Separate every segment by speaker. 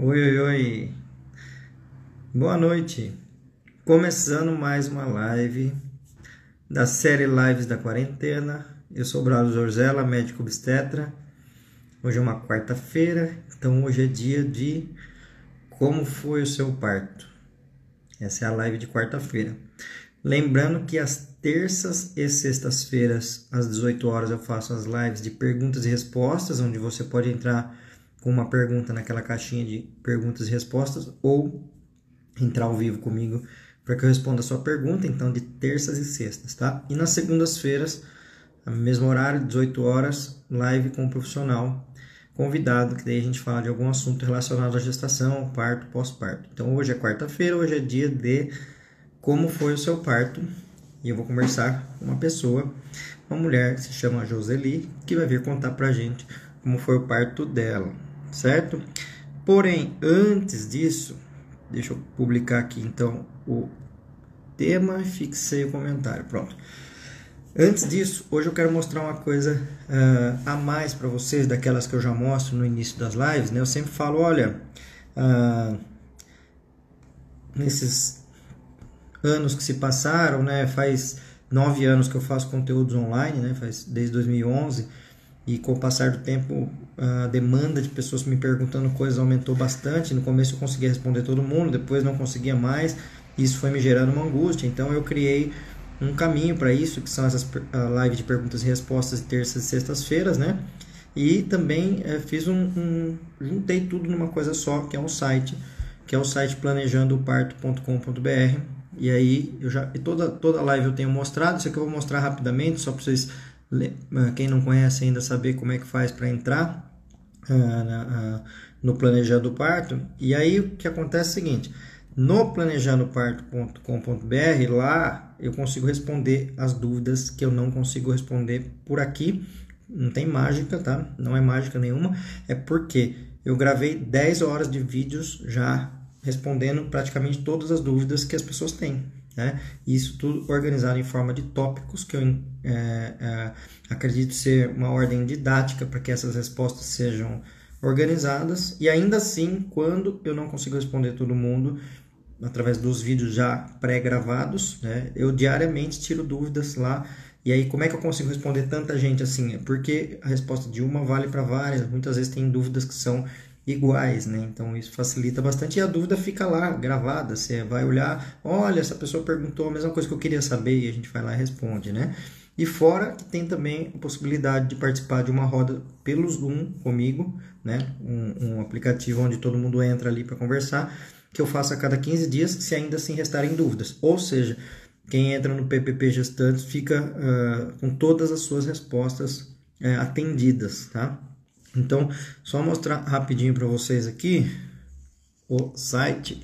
Speaker 1: Oi, oi, oi. Boa noite. Começando mais uma live da série Lives da Quarentena. Eu sou Braulio Zorzella, médico obstetra. Hoje é uma quarta-feira, então hoje é dia de como foi o seu parto. Essa é a live de quarta-feira. Lembrando que às terças e sextas-feiras, às 18 horas, eu faço as lives de perguntas e respostas, onde você pode entrar com uma pergunta naquela caixinha de perguntas e respostas ou entrar ao vivo comigo para que eu responda a sua pergunta, então de terças e sextas, tá? E nas segundas-feiras, no mesmo horário, 18 horas, live com um profissional convidado, que daí a gente fala de algum assunto relacionado à gestação, parto, pós-parto. Então hoje é quarta-feira, hoje é dia de como foi o seu parto e eu vou conversar com uma pessoa, uma mulher que se chama Joseli, que vai vir contar pra gente como foi o parto dela certo? Porém, antes disso, deixa eu publicar aqui então o tema e fixei o comentário. Pronto. Antes disso, hoje eu quero mostrar uma coisa uh, a mais para vocês, daquelas que eu já mostro no início das lives. Né? Eu sempre falo: olha, uh, nesses anos que se passaram, né? faz nove anos que eu faço conteúdos online, né? faz desde 2011 e com o passar do tempo a demanda de pessoas me perguntando coisas aumentou bastante. No começo eu conseguia responder todo mundo, depois não conseguia mais. Isso foi me gerando uma angústia. Então eu criei um caminho para isso, que são essas lives de perguntas e respostas de terças e sextas-feiras, né? E também é, fiz um, um, juntei tudo numa coisa só, que é um site, que é o site planejandoparto.com.br. E aí eu já e toda toda live eu tenho mostrado, isso aqui eu vou mostrar rapidamente, só para vocês ah, quem não conhece ainda saber como é que faz para entrar no planejando parto. E aí o que acontece é o seguinte: no planejandoparto.com.br lá eu consigo responder as dúvidas que eu não consigo responder por aqui. Não tem mágica, tá? Não é mágica nenhuma. É porque eu gravei 10 horas de vídeos já respondendo praticamente todas as dúvidas que as pessoas têm. Né? Isso tudo organizado em forma de tópicos, que eu é, é, acredito ser uma ordem didática para que essas respostas sejam organizadas. E ainda assim, quando eu não consigo responder todo mundo, através dos vídeos já pré-gravados, né? eu diariamente tiro dúvidas lá. E aí, como é que eu consigo responder tanta gente assim? É porque a resposta de uma vale para várias. Muitas vezes tem dúvidas que são iguais, né? Então isso facilita bastante e a dúvida fica lá gravada. Você vai olhar, olha, essa pessoa perguntou a mesma coisa que eu queria saber e a gente vai lá e responde, né? E fora que tem também a possibilidade de participar de uma roda pelo Zoom comigo, né? Um, um aplicativo onde todo mundo entra ali para conversar, que eu faço a cada 15 dias, se ainda assim restarem dúvidas. Ou seja, quem entra no PPP Gestantes fica uh, com todas as suas respostas uh, atendidas, tá? Então, só mostrar rapidinho para vocês aqui o site,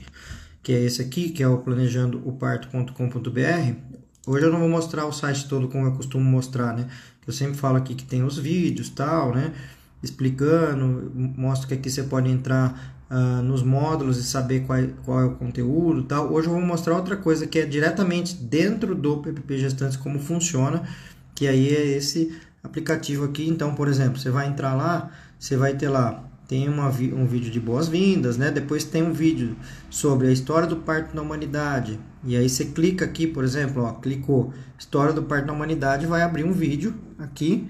Speaker 1: que é esse aqui, que é o planejandooparto.com.br. Hoje eu não vou mostrar o site todo como eu costumo mostrar, né? Eu sempre falo aqui que tem os vídeos, tal, né? Explicando, mostro que aqui você pode entrar uh, nos módulos e saber qual, qual é o conteúdo, tal. Hoje eu vou mostrar outra coisa que é diretamente dentro do PPP Gestantes como funciona, que aí é esse aplicativo aqui. Então, por exemplo, você vai entrar lá, você vai ter lá tem uma, um vídeo de boas-vindas, né? Depois tem um vídeo sobre a história do parto na humanidade. E aí você clica aqui, por exemplo, ó, clicou história do parto na humanidade, vai abrir um vídeo aqui.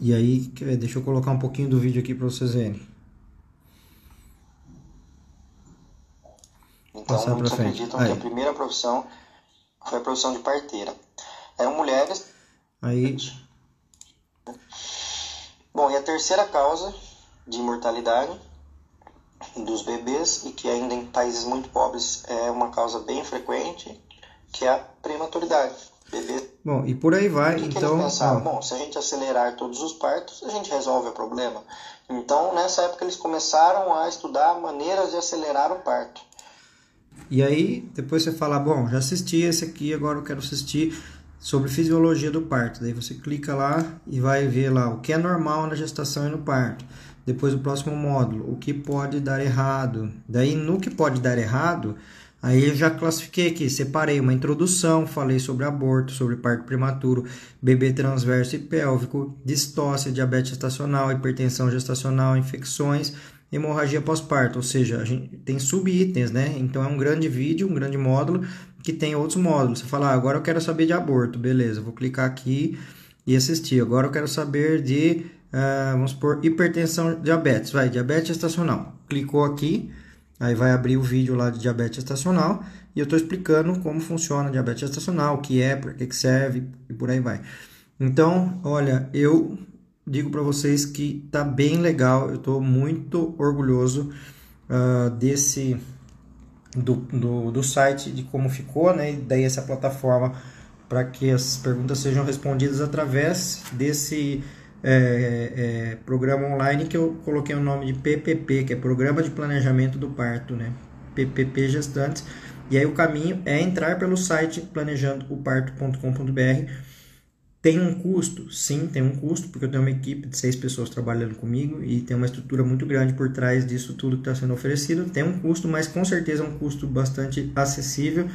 Speaker 1: E aí, deixa eu colocar um pouquinho do vídeo aqui para vocês verem.
Speaker 2: Então, Passar muitos acreditam aí. que a primeira profissão foi a profissão de parteira. Eram mulheres
Speaker 1: Aí.
Speaker 2: Bom, e a terceira causa de mortalidade dos bebês e que ainda em países muito pobres é uma causa bem frequente, que é a prematuridade. Bebê.
Speaker 1: Bom, e por aí vai,
Speaker 2: que
Speaker 1: então.
Speaker 2: Que pensaram? Bom, se a gente acelerar todos os partos, a gente resolve o problema. Então, nessa época, eles começaram a estudar maneiras de acelerar o parto.
Speaker 1: E aí, depois você fala, bom, já assisti esse aqui, agora eu quero assistir sobre fisiologia do parto. Daí você clica lá e vai ver lá o que é normal na gestação e no parto. Depois o próximo módulo, o que pode dar errado. Daí no que pode dar errado, aí eu já classifiquei aqui, separei uma introdução, falei sobre aborto, sobre parto prematuro, bebê transverso e pélvico, distócia, diabetes gestacional, hipertensão gestacional, infecções hemorragia pós-parto, ou seja, a gente tem subitens, né? Então é um grande vídeo, um grande módulo que tem outros módulos. Você fala, ah, agora eu quero saber de aborto, beleza, vou clicar aqui e assistir. Agora eu quero saber de, uh, vamos por hipertensão, diabetes, vai, diabetes estacional. Clicou aqui, aí vai abrir o vídeo lá de diabetes estacional e eu estou explicando como funciona a diabetes estacional, o que é, para que, que serve e por aí vai. Então, olha, eu digo para vocês que tá bem legal, eu estou muito orgulhoso uh, desse do, do, do, site, de como ficou, né? E daí essa plataforma para que as perguntas sejam respondidas através desse é, é, programa online que eu coloquei o nome de PPP, que é Programa de Planejamento do Parto, né? PPP Gestantes. E aí o caminho é entrar pelo site planejandooparto.com.br tem um custo? Sim, tem um custo, porque eu tenho uma equipe de seis pessoas trabalhando comigo e tem uma estrutura muito grande por trás disso tudo que está sendo oferecido. Tem um custo, mas com certeza é um custo bastante acessível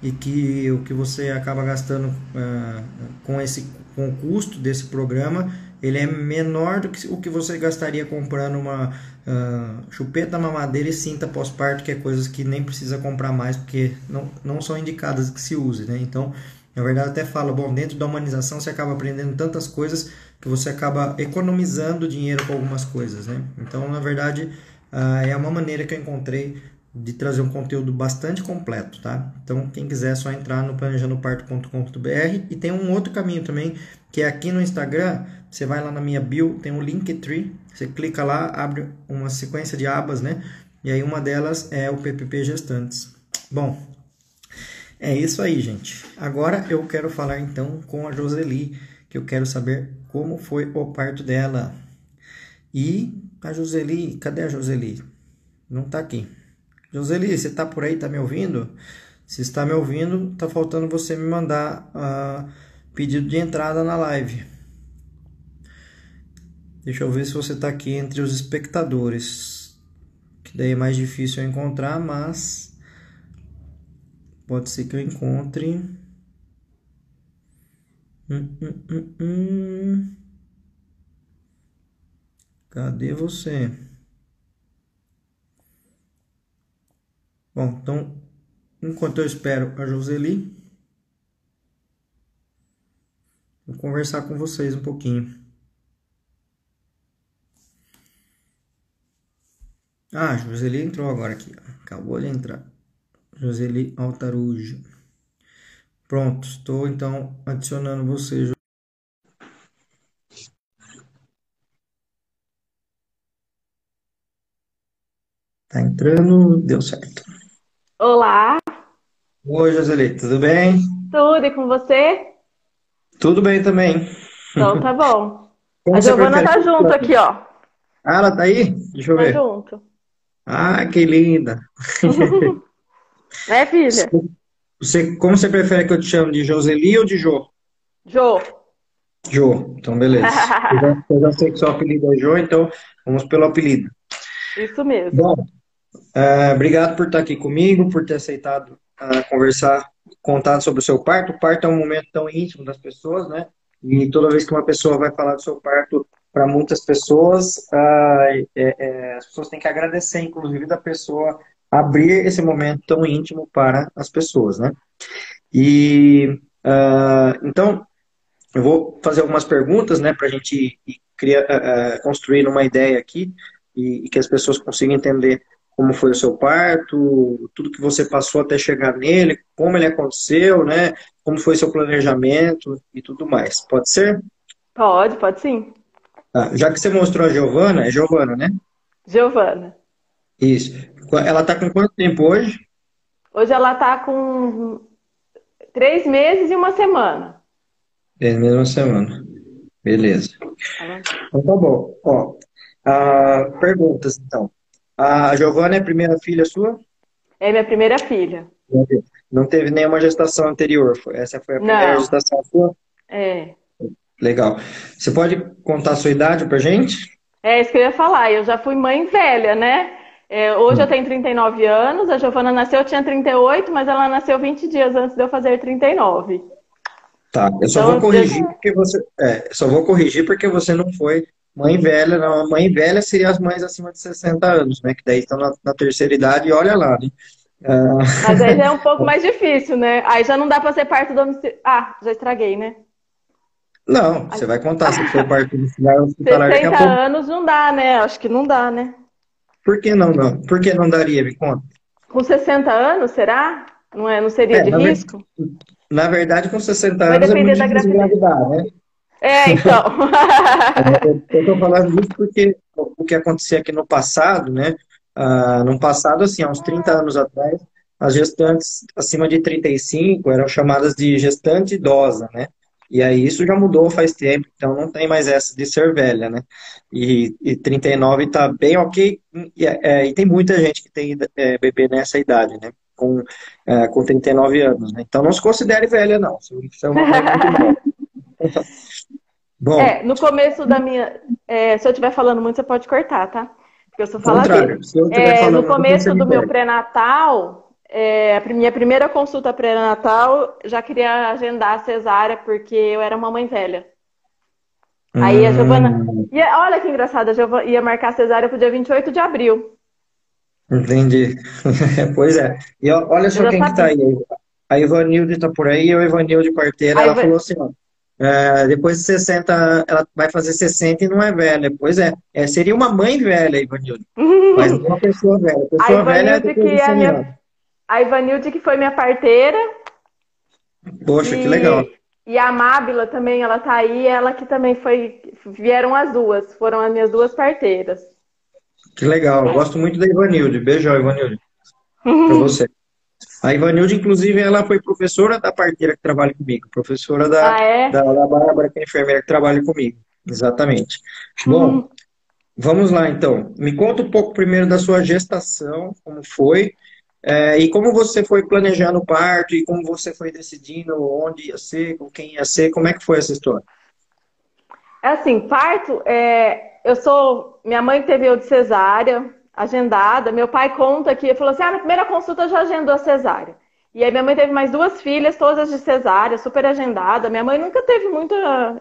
Speaker 1: e que o que você acaba gastando uh, com, esse, com o custo desse programa ele é menor do que o que você gastaria comprando uma uh, chupeta mamadeira e cinta pós-parto, que é coisas que nem precisa comprar mais, porque não, não são indicadas que se use, né? Então, na verdade, até fala, bom, dentro da humanização você acaba aprendendo tantas coisas que você acaba economizando dinheiro com algumas coisas, né? Então, na verdade, uh, é uma maneira que eu encontrei de trazer um conteúdo bastante completo, tá? Então, quem quiser é só entrar no planejandoparto.com.br e tem um outro caminho também, que é aqui no Instagram, você vai lá na minha bio, tem um Linktree, você clica lá, abre uma sequência de abas, né? E aí uma delas é o PPP Gestantes. Bom, é isso aí, gente. Agora eu quero falar então com a Joseli, que eu quero saber como foi o parto dela. E a Joseli, cadê a Joseli? Não tá aqui. Joseli, você tá por aí, tá me ouvindo? Se está me ouvindo, tá faltando você me mandar uh, pedido de entrada na live. Deixa eu ver se você tá aqui entre os espectadores. Que daí é mais difícil eu encontrar, mas Pode ser que eu encontre. Hum, hum, hum, hum. Cadê você? Bom, então, enquanto eu espero a Joseli, vou conversar com vocês um pouquinho. Ah, a Joseli entrou agora aqui. Acabou de entrar. Joseli Altarujo. Pronto, estou então adicionando você. Tá entrando, deu certo.
Speaker 3: Olá.
Speaker 1: Oi, Joseli, tudo bem?
Speaker 3: Tudo, e com você?
Speaker 1: Tudo bem também.
Speaker 3: Então tá bom. Como a Giovana tá junto aqui, ó.
Speaker 1: Ah, ela tá aí? Deixa eu
Speaker 3: tá
Speaker 1: ver.
Speaker 3: Tá junto.
Speaker 1: Ah, que linda.
Speaker 3: Né, filha?
Speaker 1: Você, como você prefere que eu te chame de Joseli ou de Jo?
Speaker 3: Jo.
Speaker 1: Jo, então beleza. eu, já, eu já sei que seu apelido é Jo, então vamos pelo apelido.
Speaker 3: Isso mesmo.
Speaker 1: Bom, uh, obrigado por estar aqui comigo, por ter aceitado uh, conversar, contar sobre o seu parto. O parto é um momento tão íntimo das pessoas, né? E toda vez que uma pessoa vai falar do seu parto para muitas pessoas, uh, é, é, as pessoas têm que agradecer, inclusive, da pessoa abrir esse momento tão íntimo para as pessoas, né? E uh, então eu vou fazer algumas perguntas, né, para a gente criar, uh, construir uma ideia aqui e, e, que as pessoas consigam entender como foi o seu parto, tudo que você passou até chegar nele, como ele aconteceu, né? Como foi seu planejamento e tudo mais. Pode ser?
Speaker 3: Pode, pode sim.
Speaker 1: Ah, já que você mostrou a Giovana, é Giovana, né?
Speaker 3: Giovana.
Speaker 1: Isso. Ela está com quanto tempo hoje?
Speaker 3: Hoje ela está com três meses e uma semana.
Speaker 1: Três meses e uma semana. Beleza. Então tá bom. Ó, perguntas, então. A Giovana é a primeira filha sua?
Speaker 3: É minha primeira filha.
Speaker 1: Não teve nenhuma gestação anterior? Essa foi a primeira Não. gestação sua?
Speaker 3: É.
Speaker 1: Legal. Você pode contar a sua idade pra gente?
Speaker 3: É isso que eu ia falar. Eu já fui mãe velha, né? É, hoje eu tenho 39 anos, a Giovana nasceu, eu tinha 38, mas ela nasceu 20 dias antes de eu fazer 39.
Speaker 1: Tá, eu só então, vou corrigir porque você. É, só vou corrigir porque você não foi Mãe velha, não, mãe velha seria as mães acima de 60 anos, né? Que daí estão na, na terceira idade e olha lá, né?
Speaker 3: Uh... Mas aí já é um pouco mais difícil, né? Aí já não dá para ser parto domiciliar. Ah, já estraguei, né?
Speaker 1: Não, você vai contar se for parto domiciliar
Speaker 3: hospitalar 60 anos não dá, né? Acho que não dá, né?
Speaker 1: Por que não, não? Por que não daria, me conta?
Speaker 3: Com 60 anos, será? Não, é, não seria é, de na risco?
Speaker 1: Ver... Na verdade, com 60 vai anos é muito difícil engravidar, né?
Speaker 3: É, então.
Speaker 1: eu estou falando isso porque o que acontecia aqui no passado, né? Ah, no passado, assim, há uns 30 anos atrás, as gestantes acima de 35 eram chamadas de gestante idosa, né? E aí isso já mudou faz tempo, então não tem mais essa de ser velha, né? E, e 39 está bem ok, e, é, e, tem muita gente que tem é, bebê nessa idade, né? Com, é, com 39 anos, né? Então não se considere velha, não. Isso é uma muito
Speaker 3: Bom. É, no começo da minha. É, se eu estiver falando muito, você pode cortar, tá? Porque eu sou faladeira. É, no começo do meu pré-natal, é, a minha primeira consulta pré-natal, já queria agendar a cesárea, porque eu era uma mãe velha. Aí a Giovana. Hum. Ia, olha que engraçado, a Giovana ia marcar a cesárea pro dia 28 de abril.
Speaker 1: Entendi. pois é. E olha só quem que tá aí. A Ivanilde tá por aí, eu, Ivanilde Parteira, ela falou assim, ó. É, depois de 60, ela vai fazer 60 e não é velha. Pois é, é seria uma mãe velha, Ivanilde. Mas não uma pessoa velha. Pessoa
Speaker 3: a velha é que é a minha, a Ivanilde, que foi minha parteira.
Speaker 1: Poxa, e, que legal.
Speaker 3: E a Mábila também, ela tá aí, ela que também foi. Vieram as duas, foram as minhas duas parteiras.
Speaker 1: Que legal, eu gosto muito da Ivanilde. Beijão, Ivanilde. pra você. A Ivanilde, inclusive, ela foi professora da parteira que trabalha comigo, professora da, ah, é? da, da Bárbara, que é enfermeira que trabalha comigo. Exatamente. Bom, hum. vamos lá então. Me conta um pouco primeiro da sua gestação, como foi, é, e como você foi planejando o parto e como você foi decidindo onde ia ser, com quem ia ser, como é que foi essa história?
Speaker 3: É assim, parto, é, eu sou, minha mãe teve eu de cesárea, agendada, meu pai conta que, falou assim, ah, na primeira consulta já agendou a cesárea. E aí minha mãe teve mais duas filhas, todas de cesárea, super agendada. Minha mãe nunca teve muito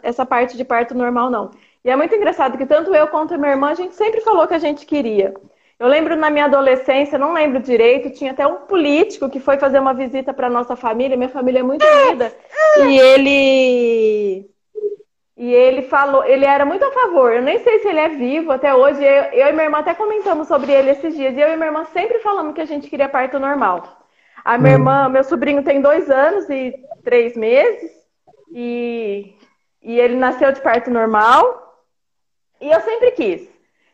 Speaker 3: essa parte de parto normal, não. E é muito engraçado que tanto eu quanto minha irmã, a gente sempre falou que a gente queria. Eu lembro na minha adolescência, não lembro direito, tinha até um político que foi fazer uma visita para nossa família, minha família é muito unida, e ele e ele falou, ele era muito a favor. Eu nem sei se ele é vivo até hoje. Eu, eu e minha irmã até comentamos sobre ele esses dias. E eu e minha irmã sempre falamos que a gente queria parto normal. A minha hum. irmã, meu sobrinho tem dois anos e três meses. E, e ele nasceu de parto normal. E eu sempre quis.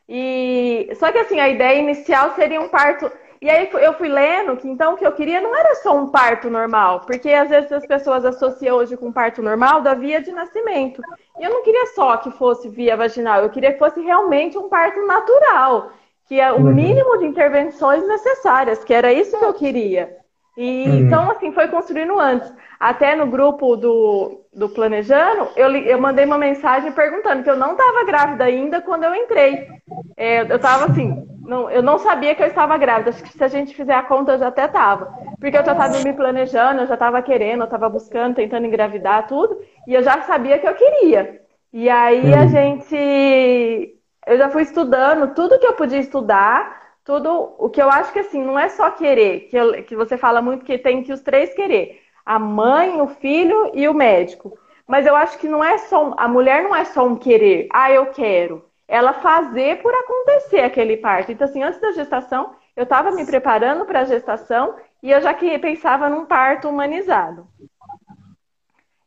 Speaker 3: E só que assim, a ideia inicial seria um parto. E aí eu fui lendo que então o que eu queria não era só um parto normal, porque às vezes as pessoas associam hoje com parto normal da via de nascimento. E eu não queria só que fosse via vaginal, eu queria que fosse realmente um parto natural, que é o uhum. mínimo de intervenções necessárias, que era isso que eu queria. E uhum. então, assim, foi construindo antes. Até no grupo do, do Planejando, eu, eu mandei uma mensagem perguntando que eu não estava grávida ainda quando eu entrei. É, eu estava assim, não, eu não sabia que eu estava grávida. Acho que se a gente fizer a conta, eu já até estava. Porque eu já estava me planejando, eu já estava querendo, eu estava buscando, tentando engravidar, tudo. E eu já sabia que eu queria. E aí uhum. a gente. Eu já fui estudando tudo que eu podia estudar tudo o que eu acho que assim, não é só querer, que, eu, que você fala muito que tem que os três querer. A mãe, o filho e o médico. Mas eu acho que não é só. A mulher não é só um querer, ah, eu quero. Ela fazer por acontecer aquele parto. Então, assim, antes da gestação, eu estava me preparando para a gestação e eu já que pensava num parto humanizado.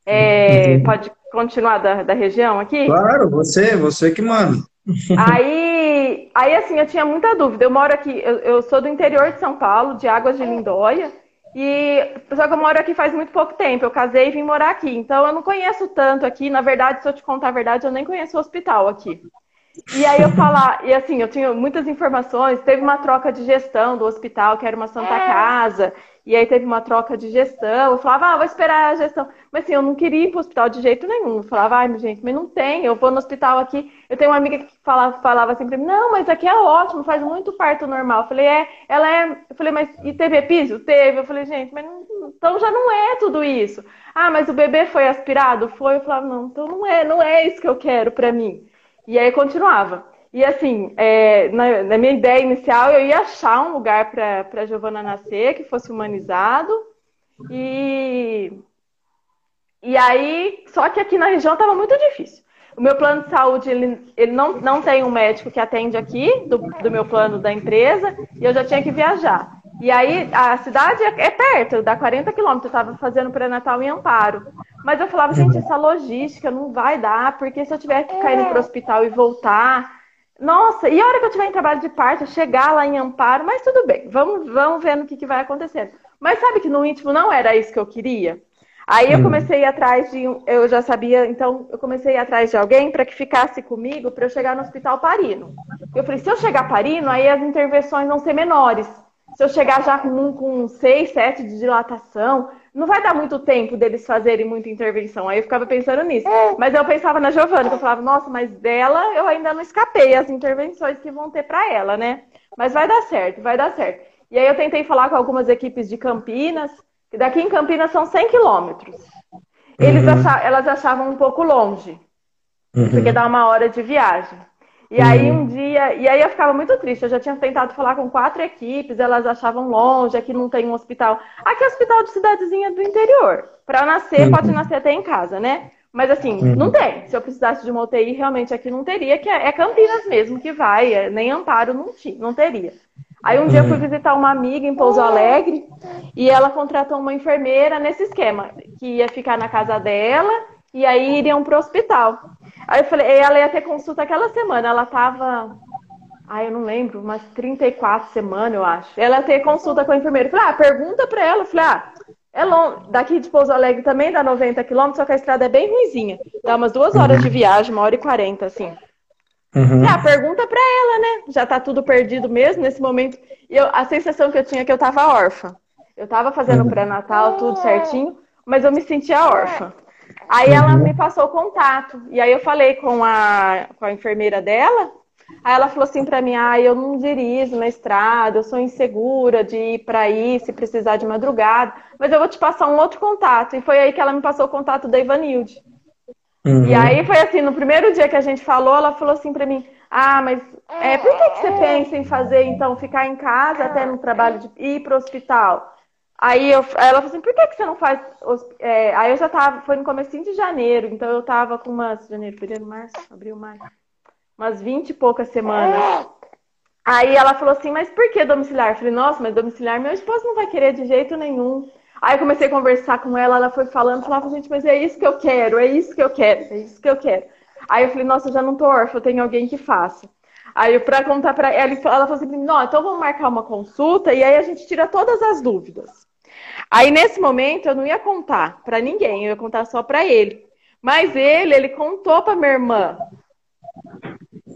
Speaker 3: É, pode continuar da, da região aqui?
Speaker 1: Claro, você, você que manda.
Speaker 3: Aí, aí, assim, eu tinha muita dúvida. Eu moro aqui, eu, eu, sou do interior de São Paulo, de Águas de Lindóia, e só que eu moro aqui faz muito pouco tempo. Eu casei e vim morar aqui, então eu não conheço tanto aqui. Na verdade, se eu te contar a verdade, eu nem conheço o hospital aqui. E aí eu falar, e assim, eu tinha muitas informações, teve uma troca de gestão do hospital, que era uma Santa é. E aí teve uma troca de gestão. Eu falava, ah, vou esperar a gestão. Mas assim, eu não queria ir para o hospital de jeito nenhum. Eu falava, ai, gente, mas não tem. Eu vou no hospital aqui. Eu tenho uma amiga que falava, falava sempre, não, mas aqui é ótimo, faz muito parto normal. Eu falei, é, ela é. Eu falei, mas e teve episo? Teve. Eu falei, gente, mas não... então já não é tudo isso. Ah, mas o bebê foi aspirado? Foi. Eu falava, não, então não é, não é isso que eu quero para mim. E aí continuava. E assim, é, na, na, minha ideia inicial, eu ia achar um lugar para a Giovana nascer, que fosse humanizado. E, e aí, só que aqui na região estava muito difícil. O meu plano de saúde, ele, ele não, não tem um médico que atende aqui, do, do meu plano da empresa, e eu já tinha que viajar. E aí, a cidade é, é perto, dá 40 quilômetros, eu estava fazendo pré-natal em Amparo. Mas eu falava, gente, essa logística não vai dar, porque se eu tiver que cair para o hospital e voltar. Nossa, e a hora que eu tiver em trabalho de parto, chegar lá em Amparo, mas tudo bem, vamos, vamos ver no que, que vai acontecendo. Mas sabe que no íntimo não era isso que eu queria? Aí eu hum. comecei a ir atrás de. Eu já sabia, então eu comecei a ir atrás de alguém para que ficasse comigo para eu chegar no hospital parino. Eu falei, se eu chegar parino, aí as intervenções vão ser menores. Se eu chegar já com um com seis, sete de dilatação, não vai dar muito tempo deles fazerem muita intervenção. Aí eu ficava pensando nisso. É. Mas eu pensava na Giovana, que eu falava, nossa, mas dela eu ainda não escapei as intervenções que vão ter para ela, né? Mas vai dar certo, vai dar certo. E aí eu tentei falar com algumas equipes de Campinas, que daqui em Campinas são 100 quilômetros. Uhum. achavam, elas achavam um pouco longe, uhum. porque dá uma hora de viagem. E uhum. aí um dia, e aí eu ficava muito triste. Eu já tinha tentado falar com quatro equipes, elas achavam longe, aqui não tem um hospital. Aqui é hospital de cidadezinha do interior. Para nascer, pode uhum. nascer até em casa, né? Mas assim, uhum. não tem. Se eu precisasse de uma UTI, realmente aqui não teria, que é, é Campinas mesmo que vai, é, nem Amparo não, tinha, não teria. Aí um dia eu fui visitar uma amiga em Pouso Alegre e ela contratou uma enfermeira nesse esquema, que ia ficar na casa dela e aí iriam pro hospital. Aí eu falei, ela ia ter consulta aquela semana, ela tava, ai eu não lembro, umas 34 semanas eu acho. Ela ia ter consulta com a enfermeira. Eu falei, ah, pergunta pra ela. Eu falei, ah, é longe, daqui de Pouso Alegre também dá 90 quilômetros, só que a estrada é bem ruizinha. Dá umas duas horas de viagem, uma hora e quarenta, assim. Uhum. Ah, pergunta pra ela, né? Já tá tudo perdido mesmo nesse momento. E eu, a sensação que eu tinha é que eu tava órfã. Eu tava fazendo uhum. pré-natal, tudo certinho, mas eu me sentia órfã. Aí ela uhum. me passou o contato. E aí eu falei com a, com a enfermeira dela. Aí ela falou assim pra mim: ah, eu não dirijo na estrada, eu sou insegura de ir pra aí se precisar de madrugada, mas eu vou te passar um outro contato. E foi aí que ela me passou o contato da Ivanilde. Uhum. E aí foi assim, no primeiro dia que a gente falou, ela falou assim para mim: "Ah, mas é, por que, que você pensa em fazer então ficar em casa até no trabalho de ir para o hospital?" Aí eu, ela falou assim: "Por que, que você não faz?" É, aí eu já tava, foi no comecinho de janeiro, então eu tava com umas janeiro, fevereiro, março, abril, maio, umas vinte e poucas semanas. Aí ela falou assim: "Mas por que domiciliar?" Eu falei: "Nossa, mas domiciliar meu esposo não vai querer de jeito nenhum." Aí eu comecei a conversar com ela, ela foi falando, falava, gente, mas é isso que eu quero, é isso que eu quero, é isso que eu quero. Aí eu falei, nossa, eu já não tô órfã, eu tenho alguém que faça. Aí pra contar pra ela, ela falou assim, não, então vamos marcar uma consulta e aí a gente tira todas as dúvidas. Aí nesse momento eu não ia contar para ninguém, eu ia contar só para ele. Mas ele, ele contou para minha irmã.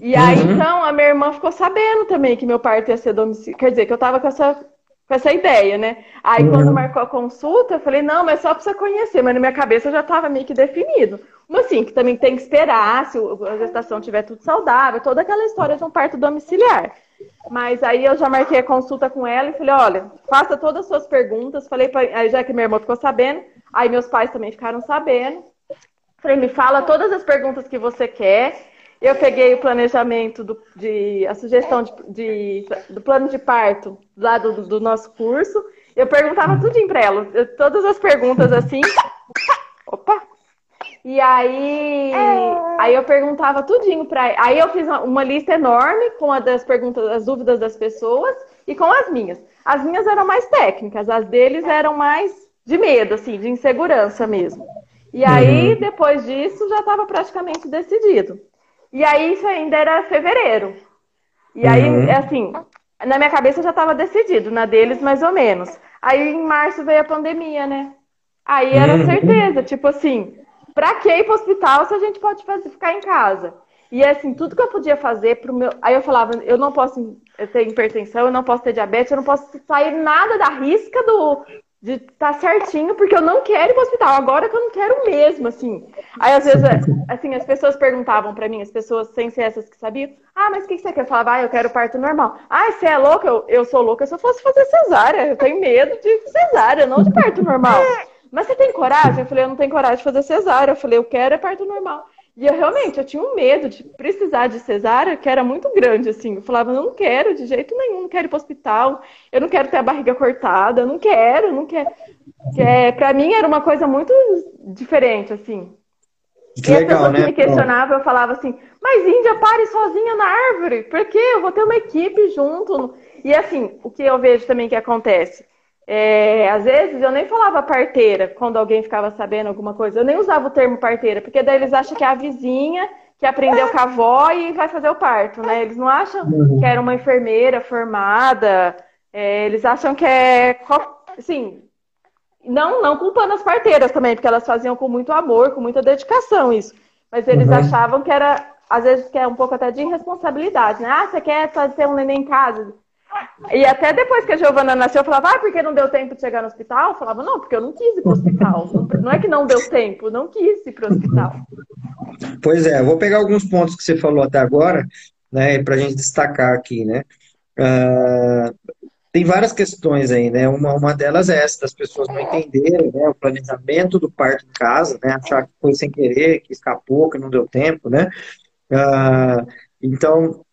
Speaker 3: E aí uhum. então a minha irmã ficou sabendo também que meu parto ia ser domicílio, quer dizer, que eu tava com essa com essa ideia, né? Aí uhum. quando marcou a consulta, eu falei, não, mas só pra você conhecer, mas na minha cabeça já estava meio que definido. Mas assim, que também tem que esperar se a gestação estiver tudo saudável, toda aquela história de um parto domiciliar. Mas aí eu já marquei a consulta com ela e falei, olha, faça todas as suas perguntas. Falei pra, já que minha irmã ficou sabendo, aí meus pais também ficaram sabendo. Falei, me fala todas as perguntas que você quer eu peguei o planejamento do, de a sugestão de, de, do plano de parto lá do, do nosso curso. Eu perguntava tudinho para ela, todas as perguntas assim. Opa! E aí, aí eu perguntava tudinho para Aí eu fiz uma, uma lista enorme com as das perguntas, as dúvidas das pessoas e com as minhas. As minhas eram mais técnicas, as deles eram mais de medo, assim, de insegurança mesmo. E aí, uhum. depois disso, já estava praticamente decidido. E aí isso ainda era fevereiro. E aí, uhum. assim, na minha cabeça já estava decidido, na deles mais ou menos. Aí em março veio a pandemia, né? Aí era uhum. certeza, tipo assim, pra que ir pro hospital se a gente pode fazer, ficar em casa? E assim, tudo que eu podia fazer pro meu. Aí eu falava, eu não posso ter hipertensão, eu não posso ter diabetes, eu não posso sair nada da risca do, de estar tá certinho, porque eu não quero ir pro hospital, agora que eu não quero mesmo, assim. Aí, às vezes, assim, as pessoas perguntavam para mim, as pessoas sem ser essas que sabiam, ah, mas o que, você quer? Eu falava, ah, eu quero parto normal. Ah, você é louca? Eu, eu sou louca se eu fosse fazer cesárea, eu tenho medo de cesárea, não de parto normal. Mas você tem coragem? Eu falei, eu não tenho coragem de fazer cesárea. Eu falei, eu quero é parto normal. E eu realmente, eu tinha um medo de precisar de cesárea, que era muito grande, assim. Eu falava, eu não quero de jeito nenhum, não quero ir para o hospital, eu não quero ter a barriga cortada, eu não quero, não quero. É, para mim era uma coisa muito diferente, assim.
Speaker 1: Que e legal,
Speaker 3: a pessoa né? que me questionava, eu falava assim, mas Índia, pare sozinha na árvore, por quê? Eu vou ter uma equipe junto. E assim, o que eu vejo também que acontece, é, às vezes eu nem falava parteira quando alguém ficava sabendo alguma coisa. Eu nem usava o termo parteira, porque daí eles acham que é a vizinha que aprendeu com a avó e vai fazer o parto, né? Eles não acham uhum. que era uma enfermeira formada. É, eles acham que é, assim, não, não culpando as parteiras também, porque elas faziam com muito amor, com muita dedicação isso. Mas eles uhum. achavam que era, às vezes, que é um pouco até de irresponsabilidade, né? Ah, você quer ter um neném em casa? E até depois que a Giovana nasceu, eu falava, ah, porque não deu tempo de chegar no hospital? Eu falava, não, porque eu não quis ir para o hospital. Não é que não deu tempo, não quis ir para o hospital.
Speaker 1: Pois é, vou pegar alguns pontos que você falou até agora, né, para a gente destacar aqui, né. Uh, tem várias questões aí, né? Uma, uma delas é essa, das pessoas não entenderem né, o planejamento do parto em casa, né? Achar que foi sem querer, que escapou, que não deu tempo, né? Uh, então,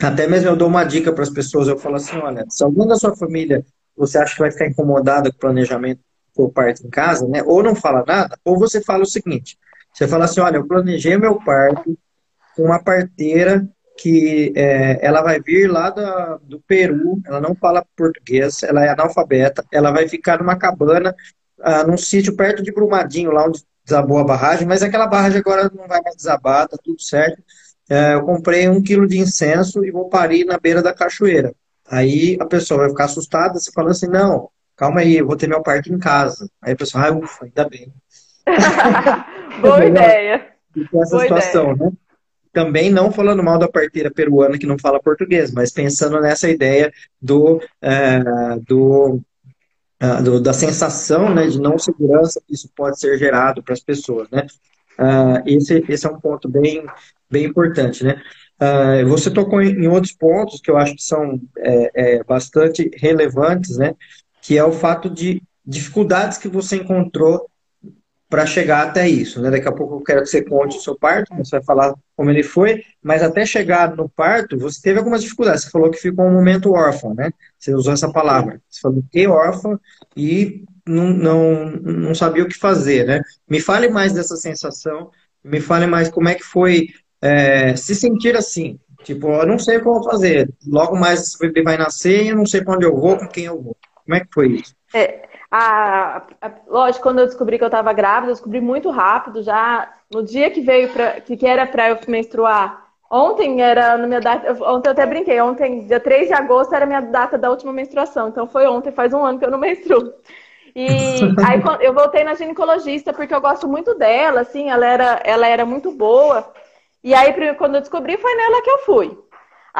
Speaker 1: até mesmo eu dou uma dica para as pessoas, eu falo assim, olha, se alguém da sua família você acha que vai ficar incomodada com o planejamento do parto em casa, né? Ou não fala nada, ou você fala o seguinte, você fala assim, olha, eu planejei meu parto com uma parteira que é, ela vai vir lá do, do Peru, ela não fala português, ela é analfabeta, ela vai ficar numa cabana, ah, num sítio perto de Brumadinho, lá onde desabou a barragem, mas aquela barragem agora não vai mais desabar, tá tudo certo é, eu comprei um quilo de incenso e vou parir na beira da cachoeira. Aí a pessoa vai ficar assustada, você fala assim, não, calma aí, eu vou ter meu parque em casa. Aí a pessoa, ah, ufa, ainda bem.
Speaker 3: Boa ideia.
Speaker 1: Essa Boa situação, ideia. né? Também não falando mal da parteira peruana que não fala português, mas pensando nessa ideia do, é, do, é, do, da sensação né, de não segurança que isso pode ser gerado para as pessoas, né? Uh, esse, esse é um ponto bem, bem importante, né? Uh, você tocou em, outros pontos que eu acho que são é, é, bastante relevantes, né? Que é o fato de dificuldades que você encontrou para chegar até isso, né? Daqui a pouco eu quero que você conte o seu parto, você vai falar como ele foi, mas até chegar no parto, você teve algumas dificuldades. Você falou que ficou um momento órfão, né? Você usou essa palavra. Você falou que órfã e não, não, não sabia o que fazer, né? Me fale mais dessa sensação, me fale mais como é que foi é, se sentir assim. Tipo, eu não sei o que eu vou fazer. Logo mais esse bebê vai nascer e eu não sei para onde eu vou, com quem eu vou. Como é que foi isso?
Speaker 3: É, a, a, lógico, quando eu descobri que eu estava grávida, eu descobri muito rápido, já no dia que veio para que, que era para eu menstruar. Ontem era na minha data, ontem eu até brinquei, ontem, dia 3 de agosto, era a minha data da última menstruação. Então foi ontem, faz um ano que eu não menstruo. E aí eu voltei na ginecologista porque eu gosto muito dela, assim, ela era, ela era muito boa. E aí, quando eu descobri, foi nela que eu fui.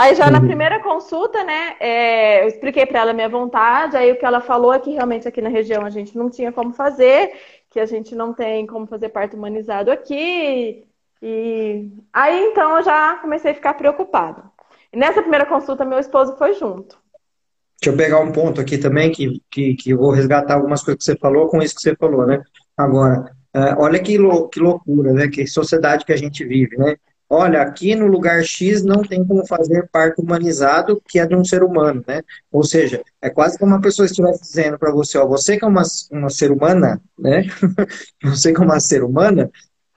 Speaker 3: Aí já uhum. na primeira consulta, né, é, eu expliquei para ela a minha vontade, aí o que ela falou é que realmente aqui na região a gente não tinha como fazer, que a gente não tem como fazer parto humanizado aqui. E aí então eu já comecei a ficar preocupada. E nessa primeira consulta, meu esposo foi junto.
Speaker 1: Deixa eu pegar um ponto aqui também, que, que, que eu vou resgatar algumas coisas que você falou com isso que você falou, né? Agora, uh, olha que, lou que loucura, né? Que sociedade que a gente vive, né? Olha, aqui no lugar X não tem como fazer parto humanizado, que é de um ser humano, né? Ou seja, é quase como uma pessoa estivesse dizendo para você, ó, você que é uma, uma ser humana, né? você que é uma ser humana,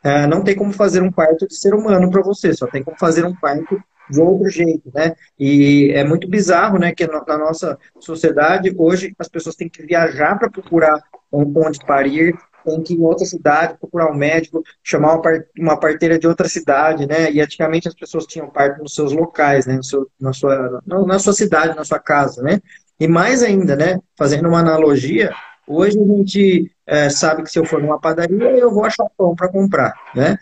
Speaker 1: uh, não tem como fazer um parto de ser humano para você, só tem como fazer um parto de outro jeito, né? E é muito bizarro, né, que na nossa sociedade hoje as pessoas têm que viajar para procurar onde parir, tem que ir em outra cidade procurar um médico, chamar uma parteira de outra cidade, né? E antigamente as pessoas tinham parto nos seus locais, né? No seu, na, sua, na sua cidade, na sua casa, né? E mais ainda, né? Fazendo uma analogia, hoje a gente é, sabe que se eu for numa padaria eu vou achar pão para comprar, né?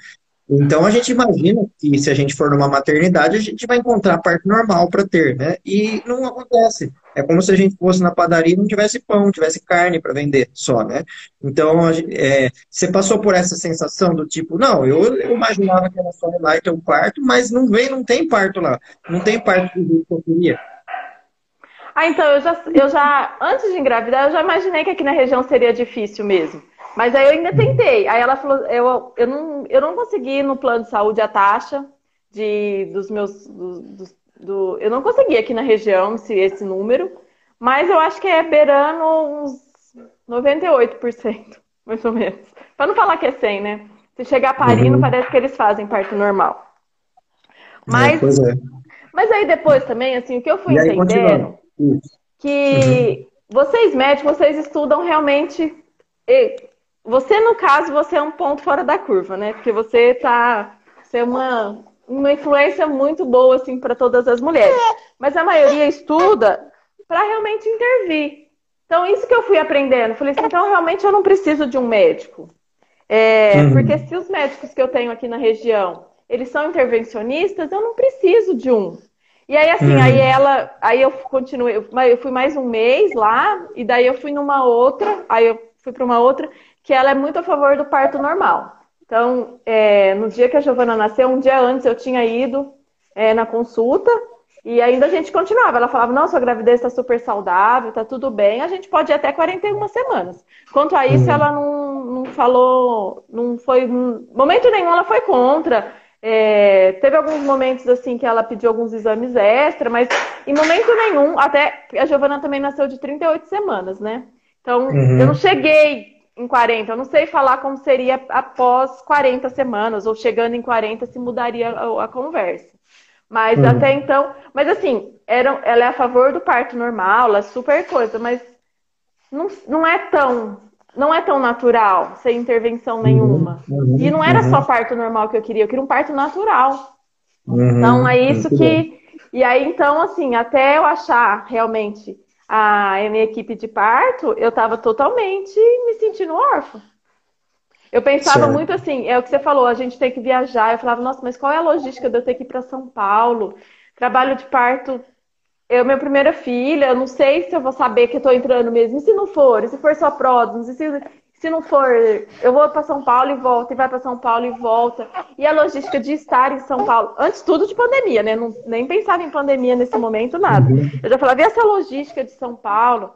Speaker 1: Então a gente imagina que se a gente for numa maternidade, a gente vai encontrar a parte normal para ter, né? E não acontece. É como se a gente fosse na padaria e não tivesse pão, não tivesse carne para vender só, né? Então, é, você passou por essa sensação do tipo, não, eu, eu imaginava que era só ir lá e ter um parto, mas não vem, não tem parto lá. Não tem parto do jeito que eu queria.
Speaker 3: Ah, então, eu já, eu já, antes de engravidar, eu já imaginei que aqui na região seria difícil mesmo. Mas aí eu ainda tentei. Aí ela falou, eu, eu, não, eu não consegui no plano de saúde a taxa de, dos meus. Do, do, do, eu não consegui aqui na região esse, esse número, mas eu acho que é beirando uns 98%, mais ou menos. Para não falar que é 100, né? Se chegar parindo, uhum. parece que eles fazem parto normal. Mas, é, é. mas aí depois também, assim, o que eu fui entendendo, que uhum. vocês médicos, vocês estudam realmente você, no caso, você é um ponto fora da curva, né? Porque você tá. Você é uma, uma influência muito boa, assim, para todas as mulheres. Mas a maioria estuda para realmente intervir. Então, isso que eu fui aprendendo. Falei assim, então realmente eu não preciso de um médico. É, uhum. Porque se os médicos que eu tenho aqui na região, eles são intervencionistas, eu não preciso de um. E aí, assim, uhum. aí ela, aí eu continuei, eu fui mais um mês lá, e daí eu fui numa outra, aí eu fui para uma outra, que ela é muito a favor do parto normal. Então, é, no dia que a Giovana nasceu, um dia antes eu tinha ido é, na consulta e ainda a gente continuava. Ela falava: Não, sua gravidez está super saudável, está tudo bem, a gente pode ir até 41 semanas. Quanto a isso, uhum. ela não, não falou, não foi. Momento nenhum ela foi contra. É, teve alguns momentos assim que ela pediu alguns exames extra, mas em momento nenhum, até a Giovana também nasceu de 38 semanas, né? Então, uhum. eu não cheguei em 40. Eu não sei falar como seria após 40 semanas, ou chegando em 40 se mudaria a, a conversa. Mas uhum. até então. Mas assim, era, ela é a favor do parto normal, ela é super coisa, mas não, não é tão. Não é tão natural, sem intervenção uhum. nenhuma. Uhum. E não era só uhum. parto normal que eu queria, eu queria um parto natural. Uhum. Então é isso que. E aí, então, assim, até eu achar realmente a minha equipe de parto, eu estava totalmente me sentindo órfã. Eu pensava certo. muito assim, é o que você falou, a gente tem que viajar. Eu falava, nossa, mas qual é a logística de eu ter que ir para São Paulo? Trabalho de parto, eu, minha primeira filha, eu não sei se eu vou saber que eu estou entrando mesmo. E se não for? E se for só prótons? E se, se não for, eu vou para São Paulo e volto, e vai para São Paulo e volta. E a logística de estar em São Paulo, antes tudo de pandemia, né? Não, nem pensava em pandemia nesse momento, nada. Uhum. Eu já falava, e essa logística de São Paulo?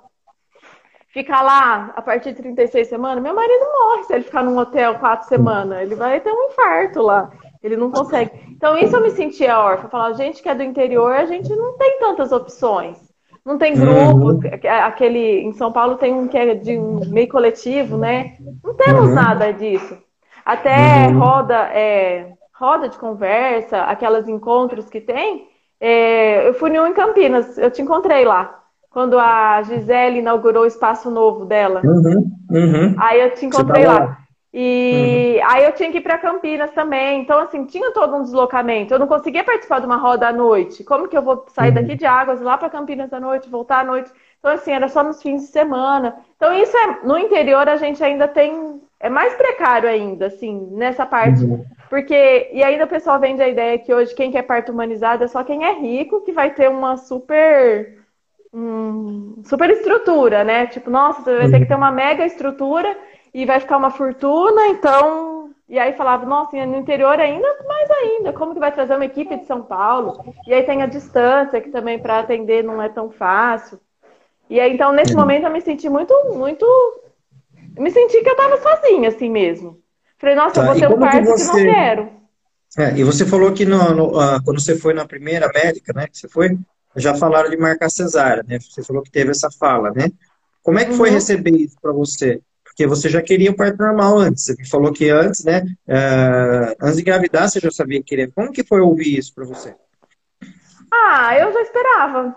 Speaker 3: Ficar lá a partir de 36 semanas, meu marido morre se ele ficar num hotel quatro semanas. Ele vai ter um infarto lá. Ele não consegue. Então, isso eu me sentia órfã. Falar, gente que é do interior, a gente não tem tantas opções. Não tem grupo, uhum. aquele em São Paulo tem um que é de um meio coletivo, né? Não temos uhum. nada disso. Até uhum. roda, é, roda de conversa, aquelas encontros que tem. É, eu fui em um em Campinas, eu te encontrei lá. Quando a Gisele inaugurou o espaço novo dela.
Speaker 1: Uhum. Uhum.
Speaker 3: Aí eu te encontrei lá. E uhum. aí eu tinha que ir para Campinas também. Então, assim, tinha todo um deslocamento. Eu não conseguia participar de uma roda à noite. Como que eu vou sair uhum. daqui de Águas lá para Campinas à noite, voltar à noite? Então, assim, era só nos fins de semana. Então, isso é. No interior a gente ainda tem. É mais precário ainda, assim, nessa parte. Uhum. Porque. E ainda o pessoal vende a ideia que hoje quem quer parto humanizado é só quem é rico, que vai ter uma super. Hum, super estrutura, né? Tipo, nossa, você vai ter que ter uma mega estrutura e vai ficar uma fortuna, então. E aí falava, nossa, no interior ainda mais ainda, como que vai trazer uma equipe de São Paulo? E aí tem a distância, que também para atender não é tão fácil. E aí, então, nesse momento eu me senti muito, muito. Me senti que eu tava sozinha, assim mesmo. Falei, nossa, tá, eu vou ter um parto que, você... que não quero.
Speaker 1: É, e você falou que no, no, uh, quando você foi na primeira médica, né, que você foi, já falaram de marcar cesárea, né? Você falou que teve essa fala, né? Como é que foi uhum. receber isso para você? Porque você já queria o parto normal antes. Você falou que antes, né? Uh, antes de engravidar, você já sabia que queria. Como que foi ouvir isso para você?
Speaker 3: Ah, eu já esperava.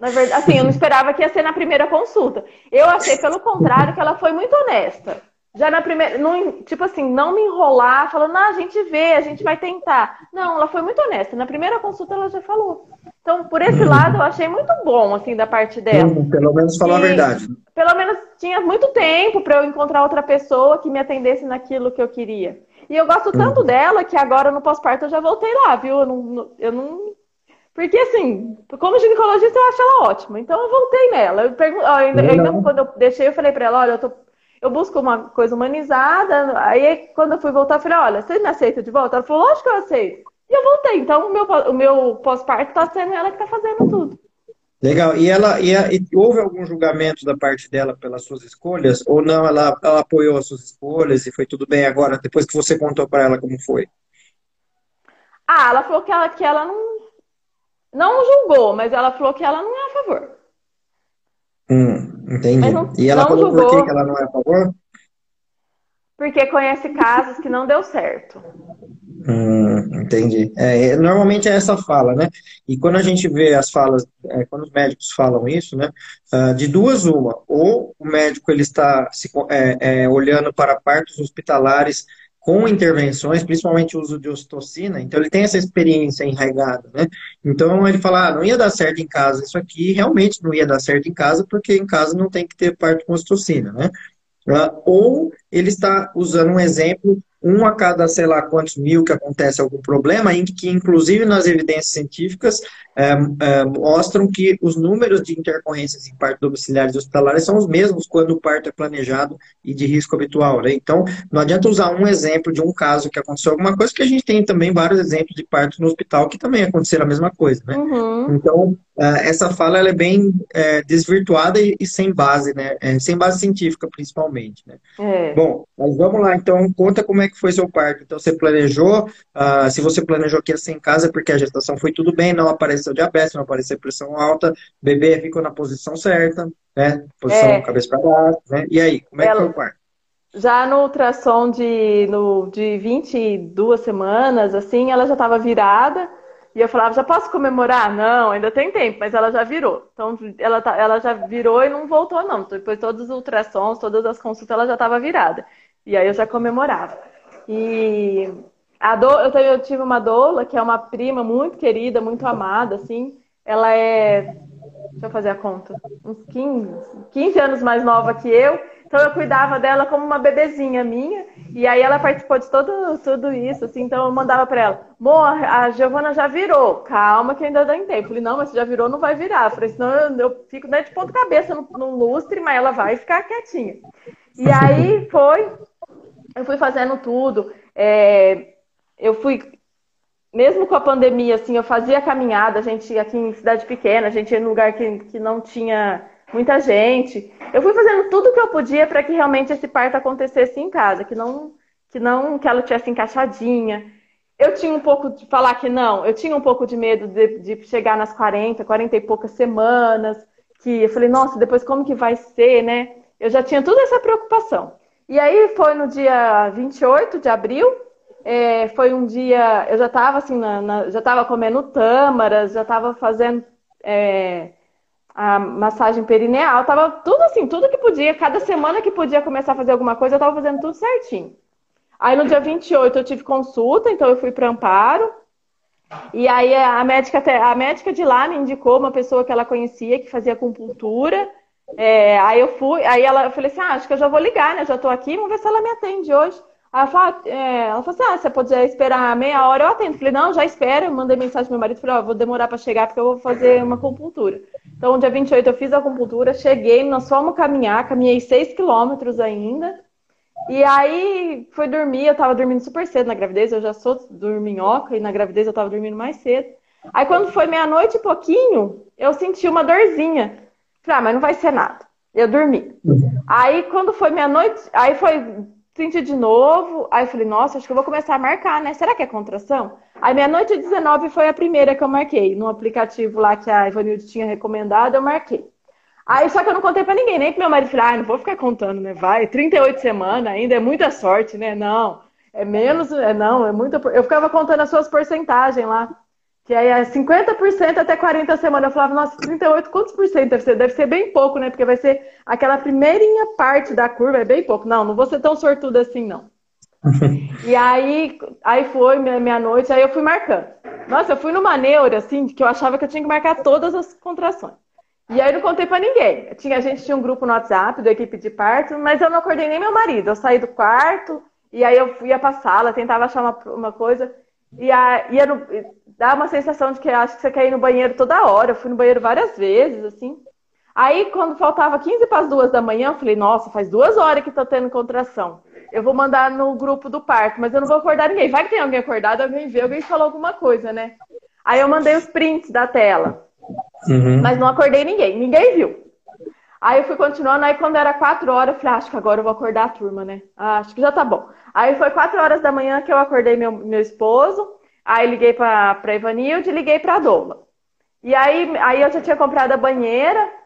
Speaker 3: Na verdade, assim, eu não esperava que ia ser na primeira consulta. Eu achei, pelo contrário, que ela foi muito honesta. Já na primeira, não, tipo assim, não me enrolar, falando, ah, a gente vê, a gente vai tentar. Não, ela foi muito honesta. Na primeira consulta ela já falou. Então, por esse uhum. lado, eu achei muito bom, assim, da parte dela.
Speaker 1: Pelo menos falar a verdade.
Speaker 3: Pelo menos tinha muito tempo para eu encontrar outra pessoa que me atendesse naquilo que eu queria. E eu gosto tanto uhum. dela que agora no pós-parto eu já voltei lá, viu? Eu não, eu não. Porque, assim, como ginecologista eu acho ela ótima. Então eu voltei nela. Eu pergun... ainda, eu ainda, quando eu deixei, eu falei para ela: olha, eu, tô... eu busco uma coisa humanizada. Aí, quando eu fui voltar, eu falei: olha, você me aceita de volta? Ela falou: lógico que eu aceito. E eu voltei. Então, o meu, o meu pós-parto tá sendo ela que tá fazendo tudo.
Speaker 1: Legal. E ela e, a, e, houve algum julgamento da parte dela pelas suas escolhas? Ou não? Ela, ela apoiou as suas escolhas e foi tudo bem agora, depois que você contou para ela como foi?
Speaker 3: Ah, ela falou que ela, que ela não, não julgou, mas ela falou que ela não é a favor.
Speaker 1: Hum, entendi. Não, e ela falou julgou, por que ela não é a favor?
Speaker 3: Porque conhece casos que não deu certo.
Speaker 1: Hum, entendi. É, normalmente é essa fala, né? E quando a gente vê as falas, é, quando os médicos falam isso, né? Uh, de duas uma, ou o médico ele está se, é, é, olhando para partos hospitalares com intervenções, principalmente o uso de ocitocina, então ele tem essa experiência enraigada, né? Então ele fala, ah, não ia dar certo em casa isso aqui, realmente não ia dar certo em casa, porque em casa não tem que ter parto com ocitocina, né? Uh, ou ele está usando um exemplo um a cada, sei lá, quantos mil que acontece algum problema, em que, inclusive, nas evidências científicas, é, é, mostram que os números de intercorrências em parto domiciliares e hospitalares são os mesmos quando o parto é planejado e de risco habitual. Né? Então, não adianta usar um exemplo de um caso que aconteceu alguma coisa, porque a gente tem também vários exemplos de parto no hospital que também aconteceram a mesma coisa. Né? Uhum. Então, é, essa fala é bem é, desvirtuada e, e, sem base, né? É, sem base científica, principalmente. Né? É. Bom, mas vamos lá, então, conta como é que foi seu parto. Então, você planejou, uh, se você planejou que ia ser em casa, porque a gestação foi tudo bem, não apareceu diabetes, não apareceu pressão alta, bebê ficou na posição certa, né? Posição é. cabeça para baixo, né? E aí, como é Ela... que foi o parto?
Speaker 3: Já no ultrassom de, no, de 22 semanas, assim, ela já estava virada. E eu falava, já posso comemorar? Não, ainda tem tempo, mas ela já virou. Então, ela, tá, ela já virou e não voltou, não. Depois, todos os ultrassons, todas as consultas, ela já estava virada. E aí eu já comemorava. E a do, eu, eu tive uma doula, que é uma prima muito querida, muito amada, assim. Ela é, deixa eu fazer a conta, uns 15, 15 anos mais nova que eu. Então eu cuidava dela como uma bebezinha minha. E aí ela participou de todo, tudo isso, assim. Então eu mandava para ela, amor, a Giovana já virou. Calma que ainda dá em tempo. Eu falei, não, mas se já virou, não vai virar. Eu falei, senão eu, eu fico né, de ponta cabeça no, no lustre, mas ela vai ficar quietinha. E aí foi, eu fui fazendo tudo. É, eu fui, mesmo com a pandemia, assim, eu fazia caminhada, a gente aqui em cidade pequena, a gente ia num lugar que, que não tinha muita gente. Eu fui fazendo tudo que eu podia para que realmente esse parto acontecesse em casa, que não, que não, que ela tivesse encaixadinha. Eu tinha um pouco de falar que não, eu tinha um pouco de medo de, de chegar nas 40, 40 e poucas semanas, que eu falei, nossa, depois como que vai ser, né? Eu já tinha toda essa preocupação. E aí foi no dia 28 de abril, é, foi um dia, eu já estava assim, na, na, já estava comendo tâmaras, já estava fazendo é, a massagem perineal, tava tudo assim, tudo que podia, cada semana que podia começar a fazer alguma coisa, eu estava fazendo tudo certinho. Aí no dia 28 eu tive consulta, então eu fui para Amparo. E aí a médica, a médica de lá me indicou uma pessoa que ela conhecia que fazia acupuntura. É, aí eu fui, aí ela, eu falei assim, ah, acho que eu já vou ligar, né? Já estou aqui, vamos ver se ela me atende hoje. Aí ela falou, é, ela falou assim, ah, você pode esperar meia hora, eu atendo. Eu falei, não, já espera. Eu mandei mensagem pro meu marido, falei, ó, oh, vou demorar para chegar porque eu vou fazer uma acupuntura. Então, dia 28 eu fiz a acupuntura, cheguei, nós fomos caminhar, caminhei 6 quilômetros ainda. E aí fui dormir, eu tava dormindo super cedo na gravidez, eu já sou dorminhoca e na gravidez eu tava dormindo mais cedo. Aí quando foi meia-noite e pouquinho, eu senti uma dorzinha. Falei, ah, mas não vai ser nada. Eu dormi. Uhum. Aí, quando foi meia-noite, aí foi senti de novo. Aí falei, nossa, acho que eu vou começar a marcar, né? Será que é contração? Aí meia-noite e 19 foi a primeira que eu marquei. No aplicativo lá que a Ivanilde tinha recomendado, eu marquei. Aí só que eu não contei pra ninguém, nem pro meu marido. Falei, ah, não vou ficar contando, né? Vai, 38 semanas ainda, é muita sorte, né? Não, é menos, é não, é muita. Eu ficava contando as suas porcentagens lá. Que aí é 50% até 40 semanas. Eu falava, nossa, 38, quantos por cento deve ser? Deve ser bem pouco, né? Porque vai ser aquela primeirinha parte da curva, é bem pouco. Não, não vou ser tão sortuda assim, não. e aí, aí foi meia-noite, aí eu fui marcando. Nossa, eu fui numa neura, assim, que eu achava que eu tinha que marcar todas as contrações. E aí não contei para ninguém. Tinha, a gente tinha um grupo no WhatsApp da equipe de parto, mas eu não acordei nem meu marido. Eu saí do quarto, e aí eu ia pra sala, tentava achar uma, uma coisa. E a, ia no, dá uma sensação de que acho que você quer ir no banheiro toda hora. Eu fui no banheiro várias vezes, assim. Aí, quando faltava 15 para as duas da manhã, eu falei, nossa, faz duas horas que tô tendo contração. Eu vou mandar no grupo do parque, mas eu não vou acordar ninguém. Vai que tem alguém acordado, alguém vê, alguém falou alguma coisa, né? Aí eu mandei os prints da tela. Uhum. Mas não acordei ninguém, ninguém viu. Aí eu fui continuando, aí quando era quatro horas, eu falei, ah, acho que agora eu vou acordar a turma, né? Ah, acho que já tá bom. Aí foi quatro horas da manhã que eu acordei meu, meu esposo, aí liguei pra Ivanilde e liguei pra Dola. E aí, aí eu já tinha comprado a banheira,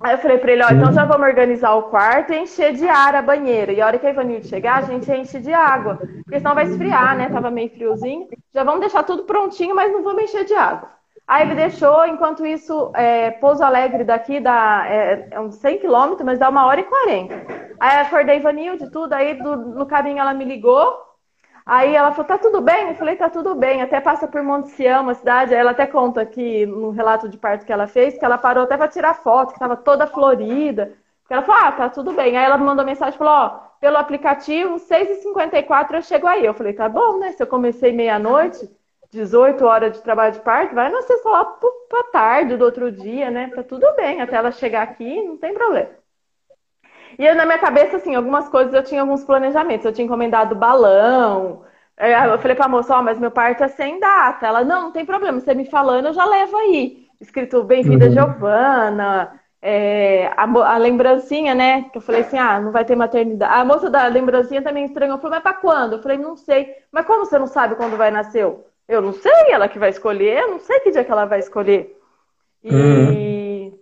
Speaker 3: Aí eu falei pra ele, ó, então já vamos organizar o quarto e encher de ar a banheira. E a hora que a Ivanilde chegar, a gente enche de água. Porque senão vai esfriar, né? Tava meio friozinho. Já vamos deixar tudo prontinho, mas não vamos encher de água. Aí ele deixou, enquanto isso, é, Pouso Alegre daqui dá é, é uns 100 quilômetros, mas dá uma hora e 40. Aí acordei Vanilde, tudo, aí do, no caminho ela me ligou, aí ela falou, tá tudo bem? Eu falei, tá tudo bem, até passa por Monte Sião, uma cidade, aí ela até conta aqui no relato de parto que ela fez, que ela parou até para tirar foto, que estava toda florida, ela falou, ah, tá tudo bem. Aí ela me mandou mensagem falou, ó, pelo aplicativo, 6h54 eu chego aí. Eu falei, tá bom, né? Se eu comecei meia-noite, 18 horas de trabalho de parto, vai nascer só lá para tarde do outro dia, né? Tá tudo bem, até ela chegar aqui, não tem problema. E eu, na minha cabeça, assim, algumas coisas eu tinha alguns planejamentos. Eu tinha encomendado balão. Eu falei pra moça, ó, oh, mas meu parto é sem data. Ela, não, não tem problema, você me falando, eu já levo aí. Escrito Bem-vinda, uhum. Giovana. É, a, a, lembrancinha, né? Que eu falei assim, ah, não vai ter maternidade. A moça da lembrancinha também estranhou. Falou, mas pra quando? Eu falei, não sei. Mas como você não sabe quando vai nascer? Eu não sei, ela que vai escolher, eu não sei que dia que ela vai escolher. E, uhum.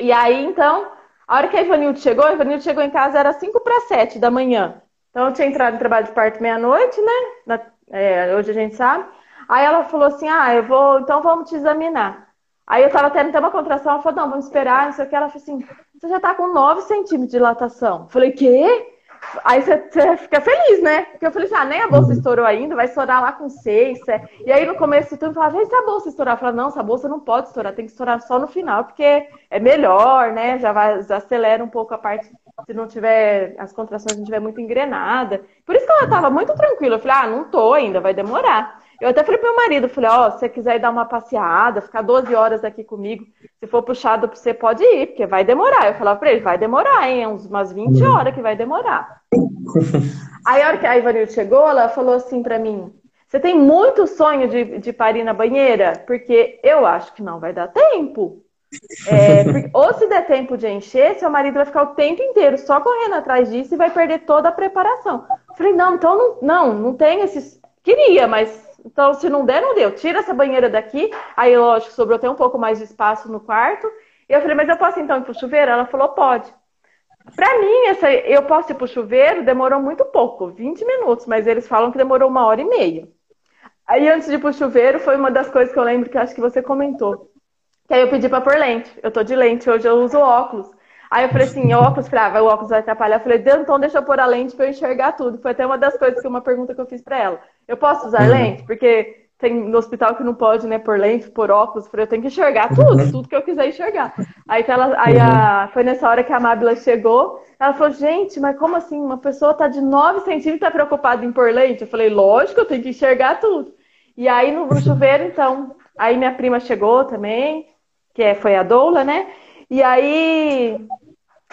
Speaker 3: e aí, então, a hora que a Ivanilde chegou, a Ivanilde chegou em casa, era 5 para 7 da manhã. Então, eu tinha entrado em trabalho de parto meia-noite, né? Na, é, hoje a gente sabe. Aí ela falou assim: ah, eu vou, então vamos te examinar. Aí eu tava tendo até uma contração, ela falou: não, vamos esperar, não sei o que. Ela falou assim: você já tá com 9 centímetros de dilatação. Eu falei: quê? Aí você, fica feliz, né? Porque eu falei assim, ah, nem a bolsa uhum. estourou ainda, vai estourar lá com seis. É. E aí no começo tu falava, vê se a bolsa estourar. Eu falava, não, essa bolsa não pode estourar, tem que estourar só no final, porque é melhor, né? Já, vai, já acelera um pouco a parte, se não tiver, as contrações não tiver muito engrenada. Por isso que ela tava muito tranquila. Eu falei, ah, não tô ainda, vai demorar. Eu até falei pro meu marido, falei, ó, oh, se você quiser ir dar uma passeada, ficar 12 horas aqui comigo, se for puxado pra você, pode ir, porque vai demorar. Eu falava pra ele, vai demorar, hein? Umas 20 uhum. horas que vai demorar. Aí a hora que a Ivanilde chegou, ela falou assim pra mim, você tem muito sonho de, de parir na banheira? Porque eu acho que não vai dar tempo. É, porque, ou se der tempo de encher, seu marido vai ficar o tempo inteiro só correndo atrás disso e vai perder toda a preparação. falei, não, então não, não, não tem esses. Queria, mas então, se não der, não deu. Tira essa banheira daqui. Aí, lógico, sobrou até um pouco mais de espaço no quarto. E eu falei, mas eu posso então ir pro chuveiro? Ela falou, pode. Pra mim, essa, eu posso ir pro chuveiro, demorou muito pouco, 20 minutos, mas eles falam que demorou uma hora e meia. Aí, antes de ir pro chuveiro, foi uma das coisas que eu lembro que acho que você comentou. Que aí eu pedi pra pôr lente. Eu tô de lente, hoje eu uso óculos. Aí eu falei assim, o óculos, falei, ah, o óculos vai atrapalhar. Eu falei, então deixa eu pôr a lente pra eu enxergar tudo. Foi até uma das coisas que uma pergunta que eu fiz pra ela. Eu posso usar uhum. lente? Porque tem no hospital que não pode, né, por lente, por óculos, eu falei, eu tenho que enxergar tudo, uhum. tudo que eu quiser enxergar. Aí, ela, aí uhum. a, foi nessa hora que a Mábila chegou, ela falou, gente, mas como assim? Uma pessoa tá de 9 centímetros e tá preocupada em pôr lente? Eu falei, lógico, eu tenho que enxergar tudo. E aí no, no chuveiro, então, aí minha prima chegou também, que é, foi a doula, né? E aí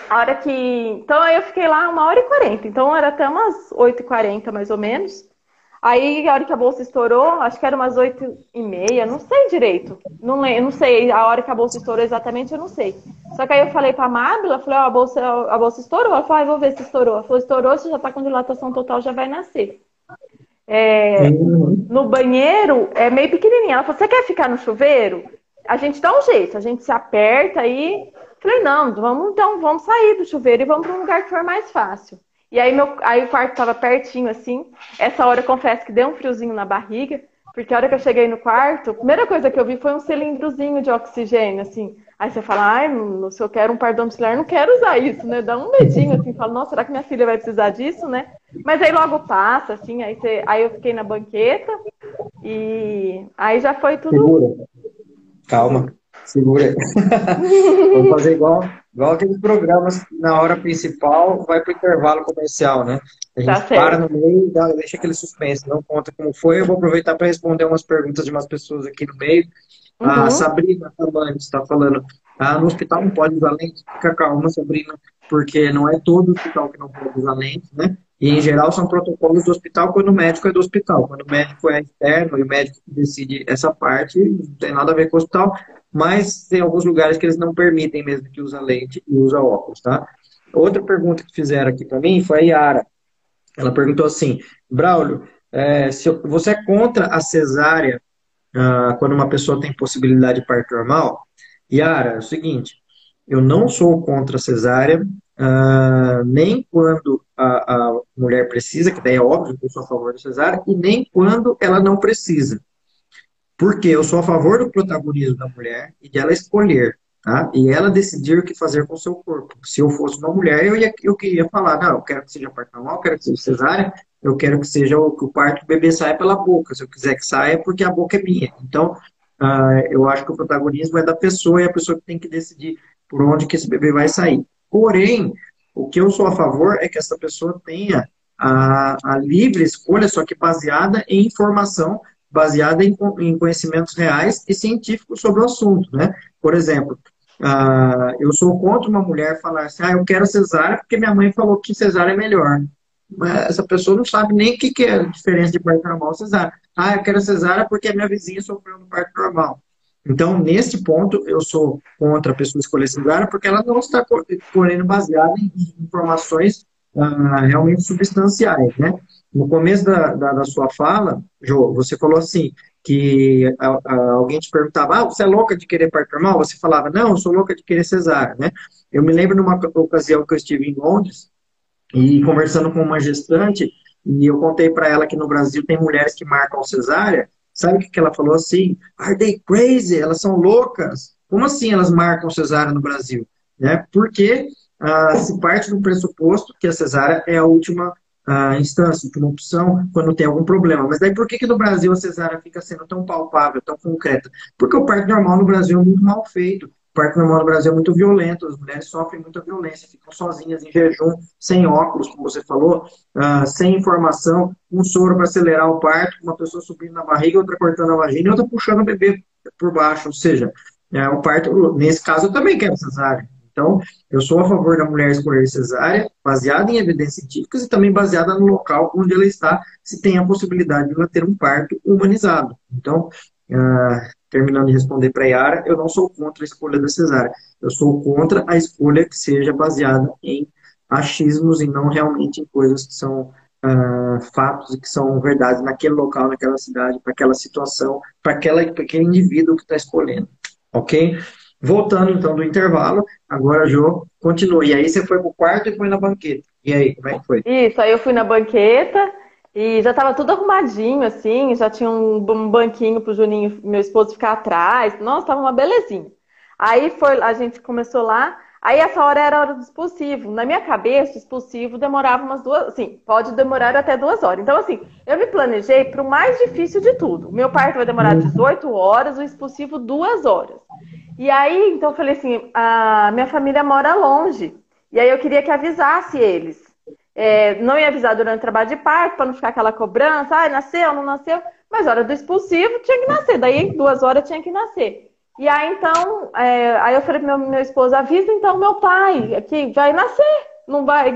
Speaker 3: a hora que. Então eu fiquei lá uma hora e quarenta. Então era até umas oito e quarenta, mais ou menos. Aí a hora que a bolsa estourou, acho que era umas oito e meia, não sei direito. Não, não sei, a hora que a bolsa estourou exatamente, eu não sei. Só que aí eu falei pra Mábila, falei, ó, oh, a bolsa, a bolsa estourou. Ela falou, ah, vou ver se estourou. Ela falou, estourou, se já tá com dilatação total, já vai nascer. É, no banheiro é meio pequenininha. Ela falou, você quer ficar no chuveiro? A gente dá um jeito, a gente se aperta aí Falei, não, vamos então, vamos sair do chuveiro e vamos para um lugar que for mais fácil. E aí, meu, aí o quarto estava pertinho, assim. Essa hora eu confesso que deu um friozinho na barriga, porque a hora que eu cheguei no quarto, a primeira coisa que eu vi foi um cilindrozinho de oxigênio, assim. Aí você fala, ai, se eu quero um par domiciliar, não quero usar isso, né? Dá um medinho, assim, fala, nossa, será que minha filha vai precisar disso, né? Mas aí logo passa, assim, aí, você, aí eu fiquei na banqueta e aí já foi tudo.
Speaker 1: Calma. Segura aí. Vamos fazer igual, igual aqueles programas que na hora principal vai para o intervalo comercial, né? A gente tá para no meio e deixa aquele suspense, não conta como foi. Eu vou aproveitar para responder umas perguntas de umas pessoas aqui no meio. Uhum. A Sabrina Tamantes está falando, ah, no hospital não pode usar lente. Fica calma, Sabrina, porque não é todo hospital que não pode usar lente, né? E, em geral, são protocolos do hospital quando o médico é do hospital. Quando o médico é externo e o médico decide essa parte, não tem nada a ver com o hospital. mas tem alguns lugares que eles não permitem mesmo que usa lente e usa óculos, tá? Outra pergunta que fizeram aqui para mim foi a Yara. Ela perguntou assim, Braulio, é, se eu, você é contra a cesárea ah, quando uma pessoa tem possibilidade de parto normal? Yara, é o seguinte, eu não sou contra a cesárea, ah, nem quando a, a, mulher precisa, que daí é óbvio que eu sou a favor da cesárea, e nem quando ela não precisa. Porque eu sou a favor do protagonismo da mulher e de ela escolher, tá? E ela decidir o que fazer com o seu corpo. Se eu fosse uma mulher, eu, ia, eu queria falar, não, eu quero que seja parto normal, eu quero que seja cesárea, eu quero que seja o, que o parto do bebê saia pela boca. Se eu quiser que saia, é porque a boca é minha. Então, uh, eu acho que o protagonismo é da pessoa e a pessoa que tem que decidir por onde que esse bebê vai sair. Porém, o que eu sou a favor é que essa pessoa tenha a, a livre escolha, só que baseada em informação baseada em, em conhecimentos reais e científicos sobre o assunto, né? Por exemplo, uh, eu sou contra uma mulher falar assim, ah, eu quero cesárea porque minha mãe falou que cesárea é melhor. Mas essa pessoa não sabe nem o que, que é a diferença de parto normal e cesárea. Ah, eu quero cesárea porque a minha vizinha sofreu no parto normal. Então, nesse ponto, eu sou contra a pessoa escolher cesárea porque ela não está escolhendo baseada em informações uh, realmente substanciais, né? No começo da, da, da sua fala, Jô, você falou assim, que a, a, alguém te perguntava, ah, você é louca de querer parto normal? Você falava, não, eu sou louca de querer cesárea, né? Eu me lembro numa ocasião que eu estive em Londres e conversando com uma gestante, e eu contei para ela que no Brasil tem mulheres que marcam cesárea, sabe o que, que ela falou assim? Are they crazy? Elas são loucas? Como assim elas marcam cesárea no Brasil? Né? Porque ah, se parte do pressuposto que a cesárea é a última a instância, uma opção, quando tem algum problema. Mas daí por que, que no Brasil a cesárea fica sendo tão palpável, tão concreta? Porque o parto normal no Brasil é muito mal feito. Parto normal no Brasil é muito violento, as mulheres sofrem muita violência, ficam sozinhas em jejum, sem óculos, como você falou, uh, sem informação, um soro para acelerar o parto, uma pessoa subindo na barriga, outra cortando a vagina outra puxando o bebê por baixo. Ou seja, é, o parto, nesse caso, eu também quero cesárea. Então, eu sou a favor da mulher escolher cesárea, baseada em evidências científicas e também baseada no local onde ela está, se tem a possibilidade de ela ter um parto humanizado. Então, uh, terminando de responder para a Yara, eu não sou contra a escolha da cesárea. Eu sou contra a escolha que seja baseada em achismos e não realmente em coisas que são uh, fatos e que são verdades naquele local, naquela cidade, para aquela situação, para aquele indivíduo que está escolhendo. Ok? Voltando então do intervalo, agora, Jô, continua. E aí você foi pro quarto e foi na banqueta. E aí, como é que foi?
Speaker 3: Isso, aí eu fui na banqueta e já estava tudo arrumadinho, assim, já tinha um, um banquinho pro Juninho, meu esposo, ficar atrás. Nossa, tava uma belezinha. Aí foi, a gente começou lá, aí essa hora era a hora do expulsivo. Na minha cabeça, o expulsivo demorava umas duas, assim, pode demorar até duas horas. Então, assim, eu me planejei para o mais difícil de tudo. Meu parto vai demorar 18 uhum. horas, o expulsivo duas horas. E aí, então eu falei assim, a minha família mora longe. E aí eu queria que avisasse eles. É, não ia avisar durante o trabalho de parto, para não ficar aquela cobrança, ah, nasceu, não nasceu. Mas hora do expulsivo tinha que nascer. Daí em duas horas tinha que nascer. E aí então, é, aí eu falei pro meu, meu esposo, avisa então meu pai, que vai nascer. Não vai.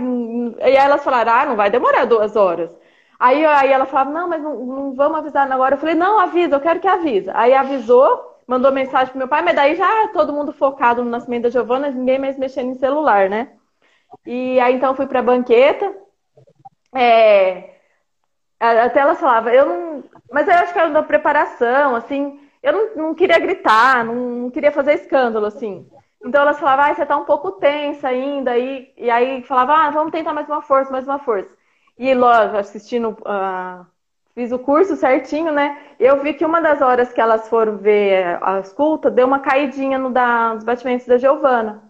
Speaker 3: E aí elas falaram, ah, não vai demorar duas horas. Aí, aí ela falava, não, mas não, não vamos avisar agora. Eu falei, não, avisa, eu quero que avisa. Aí avisou, mandou mensagem pro meu pai, mas daí já todo mundo focado no nascimento da Giovana, ninguém mais mexendo em celular, né? E aí então fui pra banqueta. É... Até ela falava, eu não. Mas eu acho que era da preparação, assim, eu não, não queria gritar, não, não, queria fazer escândalo, assim. Então elas falavam, ah, você tá um pouco tensa ainda, e, e aí falava, ah, vamos tentar mais uma força, mais uma força. E lógico, assistindo uh, fiz o curso certinho, né? Eu vi que uma das horas que elas foram ver a escuta deu uma caidinha no da, nos batimentos da Giovana.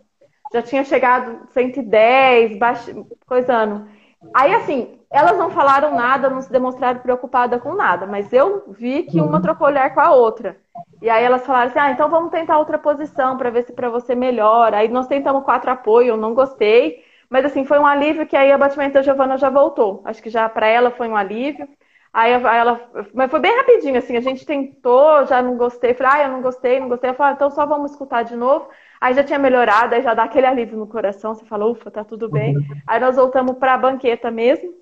Speaker 3: Já tinha chegado 110, baix... coisando. Aí, assim, elas não falaram nada, não se demonstraram preocupadas com nada, mas eu vi que uma uhum. trocou olhar com a outra. E aí elas falaram assim: ah, então vamos tentar outra posição para ver se para você melhora. Aí nós tentamos quatro apoio, eu não gostei. Mas assim, foi um alívio que aí o batimento da Giovana já voltou. Acho que já para ela foi um alívio. Aí ela, mas foi bem rapidinho, assim, a gente tentou, já não gostei, falei, ah, eu não gostei, não gostei. Ela falou, ah, então só vamos escutar de novo. Aí já tinha melhorado, aí já dá aquele alívio no coração, você falou, ufa, tá tudo bem. Uhum. Aí nós voltamos para a banqueta mesmo.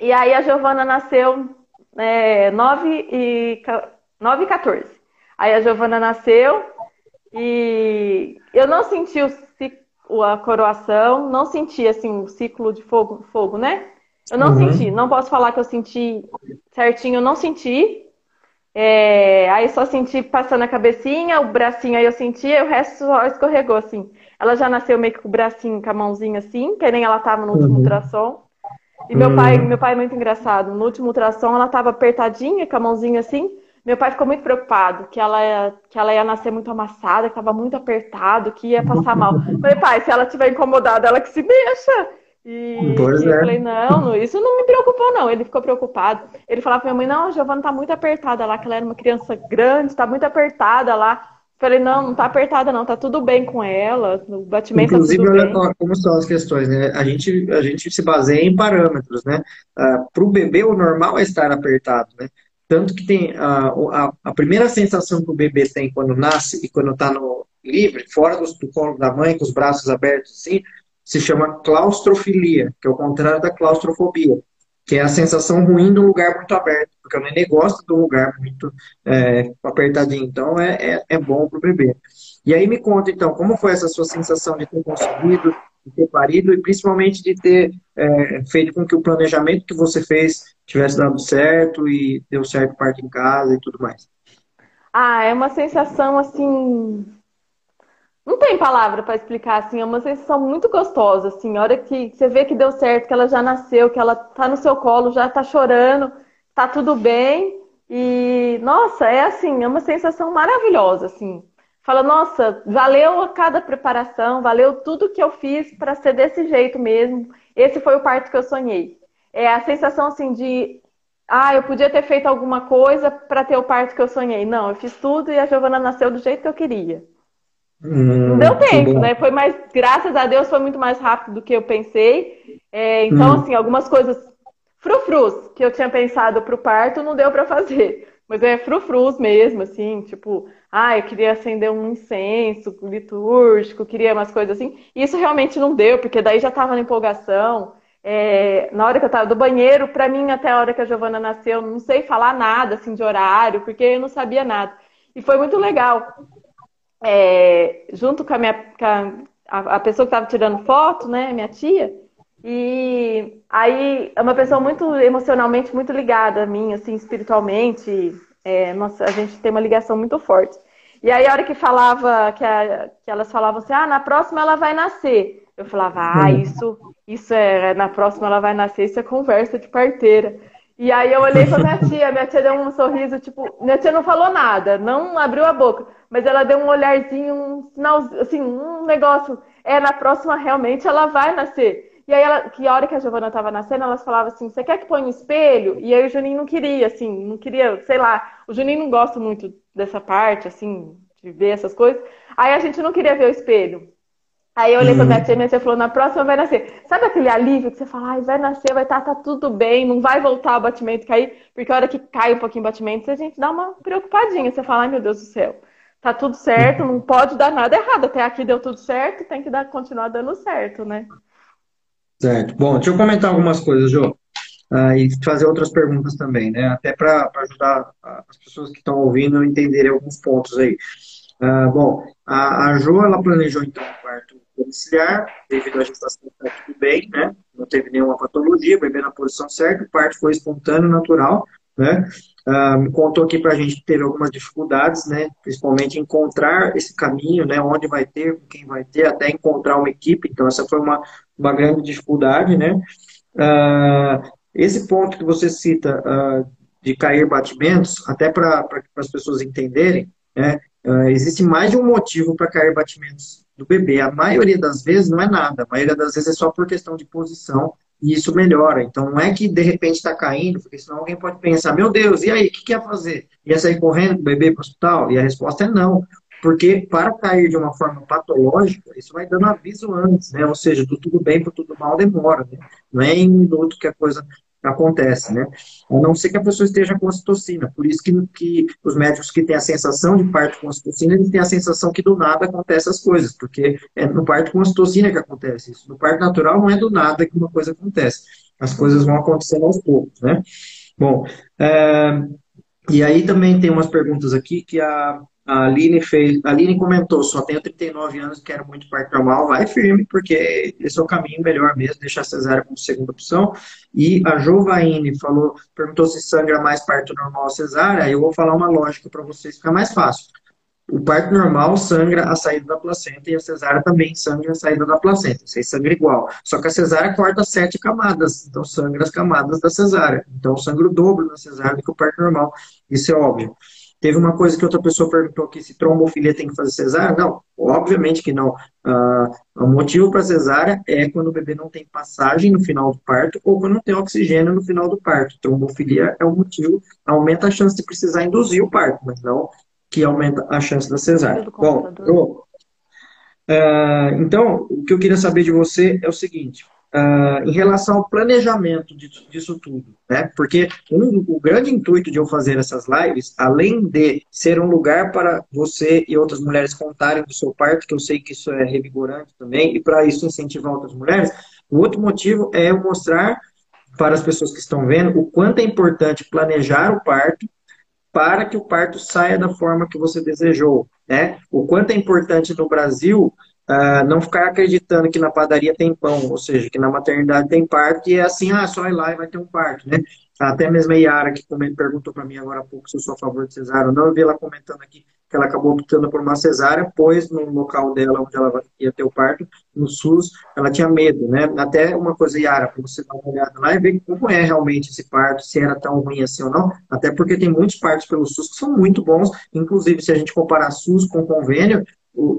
Speaker 3: E aí a Giovana nasceu é, 9 e 9 e 14. Aí a Giovana nasceu, E eu não senti o, a coroação, não senti assim o ciclo de fogo, fogo, né? Eu não uhum. senti, não posso falar que eu senti certinho, eu não senti. É, aí só senti passando a cabecinha, o bracinho aí eu senti, o resto só escorregou assim. Ela já nasceu meio que com o bracinho, com a mãozinha assim, que nem ela tava no último uhum. ultrassom. E meu pai, uhum. meu pai é muito engraçado. No último ultrassom ela tava apertadinha, com a mãozinha assim. Meu pai ficou muito preocupado que ela ia, que ela ia nascer muito amassada, que estava muito apertado, que ia passar mal. falei, pai, se ela estiver incomodada, ela que se mexa. E, pois e é. eu falei, não, isso não me preocupou, não. Ele ficou preocupado. Ele falava pra minha mãe, não, a Giovana tá muito apertada lá, que ela era uma criança grande, tá muito apertada lá. Falei, não, não tá apertada, não, tá tudo bem com ela, o batimento
Speaker 1: Inclusive,
Speaker 3: tá
Speaker 1: olha bem. como são as questões, né? A gente, a gente se baseia em parâmetros, né? Uh, Para o bebê, o normal é estar apertado, né? Tanto que tem a, a, a, primeira sensação que o bebê tem quando nasce e quando está livre, fora do, do, colo da mãe, com os braços abertos assim, se chama claustrofilia, que é o contrário da claustrofobia, que é a sensação ruim de um lugar muito aberto, porque o neném gosta de um lugar muito é, apertadinho, então é, é, é bom para o bebê. E aí me conta então, como foi essa sua sensação de ter conseguido, de ter parido e principalmente de ter é, feito com que o planejamento que você fez tivesse dado certo e deu certo parte em casa e tudo mais?
Speaker 3: Ah, é uma sensação assim. Não tem palavra para explicar, assim, é uma sensação muito gostosa, assim, a hora que você vê que deu certo, que ela já nasceu, que ela tá no seu colo, já tá chorando, tá tudo bem, e, nossa, é assim, é uma sensação maravilhosa, assim. Fala, nossa, valeu a cada preparação, valeu tudo que eu fiz para ser desse jeito mesmo. Esse foi o parto que eu sonhei é a sensação assim de ah, eu podia ter feito alguma coisa para ter o parto que eu sonhei. Não, eu fiz tudo e a Giovana nasceu do jeito que eu queria. Hum, não deu tempo, né? Foi mais, graças a Deus, foi muito mais rápido do que eu pensei. É, então, hum. assim, algumas coisas frufrus que eu tinha pensado para o parto não deu para fazer. Mas é frufrus mesmo, assim, tipo, ah, eu queria acender um incenso litúrgico, queria umas coisas assim. E isso realmente não deu, porque daí já estava na empolgação. É, na hora que eu estava do banheiro, para mim, até a hora que a Giovana nasceu, não sei falar nada assim de horário, porque eu não sabia nada. E foi muito legal. É, junto com a minha com a, a, pessoa que estava tirando foto, né, minha tia, e aí é uma pessoa muito emocionalmente muito ligada a mim, assim, espiritualmente. É, nossa, a gente tem uma ligação muito forte. E aí a hora que falava, que, a, que elas falavam assim, ah, na próxima ela vai nascer. Eu falava, ah, isso, isso é, na próxima ela vai nascer, isso é conversa de parteira. E aí eu olhei pra minha tia, minha tia deu um sorriso, tipo, minha tia não falou nada, não abriu a boca, mas ela deu um olharzinho, um sinal, assim, um negócio, é, na próxima realmente ela vai nascer. E aí, ela, que hora que a Giovana tava nascendo, elas falavam assim, você quer que ponha um espelho? E aí o Juninho não queria, assim, não queria, sei lá, o Juninho não gosta muito dessa parte, assim, de ver essas coisas. Aí a gente não queria ver o espelho. Aí eu olhei pra minha uhum. tia, minha tia falou, na próxima vai nascer. Sabe aquele alívio que você fala, ai, vai nascer, vai estar tá, tá tudo bem, não vai voltar o batimento cair, porque a hora que cai um pouquinho o batimento, a gente dá uma preocupadinha. Você fala, ai meu Deus do céu, tá tudo certo, não pode dar nada errado. Até aqui deu tudo certo, tem que dar, continuar dando certo, né?
Speaker 1: Certo. Bom, deixa eu comentar algumas coisas, Jô. Uh, e fazer outras perguntas também, né? Até para ajudar as pessoas que estão ouvindo a entenderem alguns pontos aí. Uh, bom, a, a Jo, ela planejou então o parto domiciliar, devido à gestação tá tudo bem, né? Não teve nenhuma patologia, bebê na posição certa, o parto foi espontâneo, natural, né? Me contou aqui para a gente que teve algumas dificuldades, né? Principalmente encontrar esse caminho, né? Onde vai ter, quem vai ter, até encontrar uma equipe. Então essa foi uma, uma grande dificuldade, né? Uh, esse ponto que você cita uh, de cair batimentos, até para as pessoas entenderem, né? existe mais de um motivo para cair batimentos do bebê. A maioria das vezes não é nada, a maioria das vezes é só por questão de posição e isso melhora. Então não é que de repente está caindo, porque senão alguém pode pensar, meu Deus, e aí, o que, que ia fazer? Ia sair correndo bebê para o hospital? E a resposta é não. Porque para cair de uma forma patológica, isso vai dando aviso antes, né? Ou seja, do tudo bem para tudo mal demora, né? Não é em um minuto que a coisa acontece, né? A não ser que a pessoa esteja com citocina. Por isso que, que os médicos que têm a sensação de parto com citocina, eles têm a sensação que do nada acontece as coisas, porque é no parto com citocina que acontece isso. No parto natural não é do nada que uma coisa acontece. As coisas vão acontecendo aos poucos, né? Bom, é, e aí também tem umas perguntas aqui que a, A Aline, fez, a Aline comentou, só tenho 39 anos, quero muito parto normal, vai firme, porque esse é o caminho melhor mesmo, deixar a cesárea como segunda opção. E a Jovaine falou, perguntou se sangra mais parto normal ou cesárea, eu vou falar uma lógica para vocês ficar mais fácil. O parto normal sangra a saída da placenta e a cesárea também sangra a saída da placenta. Vocês sangra igual. Só que a cesárea corta sete camadas, então sangra as camadas da cesárea. Então sangra o dobro na cesárea do que o parto normal. Isso é óbvio. Teve uma coisa que outra pessoa perguntou aqui, se trombofilia tem que fazer cesárea? Não, obviamente que não. Uh, o motivo para cesárea é quando o bebê não tem passagem no final do parto ou quando não tem oxigênio no final do parto. Trombofilia é o motivo, aumenta a chance de precisar induzir o parto, mas não que aumenta a chance da cesárea. Bom, eu, uh, então, o que eu queria saber de você é o seguinte: uh, em relação ao planejamento disso, disso tudo, né? Porque um, o grande intuito de eu fazer essas lives, além de ser um lugar para você e outras mulheres contarem do seu parto, que eu sei que isso é revigorante também, e para isso incentivar outras mulheres, o outro motivo é eu mostrar para as pessoas que estão vendo o quanto é importante planejar o parto para que o parto saia da forma que você desejou. Né? O quanto é importante no Brasil não ficar acreditando que na padaria tem pão, ou seja, que na maternidade tem parto e é assim, ah, só ir lá e vai ter um parto, né? Até mesmo a Yara, que perguntou para mim agora há pouco se eu sou a favor de cesárea ou não, eu vi ela comentando aqui que ela acabou optando por uma cesárea, pois no local dela, onde ela ia ter o parto, no SUS, ela tinha medo, né? Até uma coisa, Yara, para você dar uma olhada lá e ver como é realmente esse parto, se era tão ruim assim ou não, até porque tem muitos partos pelo SUS que são muito bons, inclusive se a gente comparar SUS com convênio,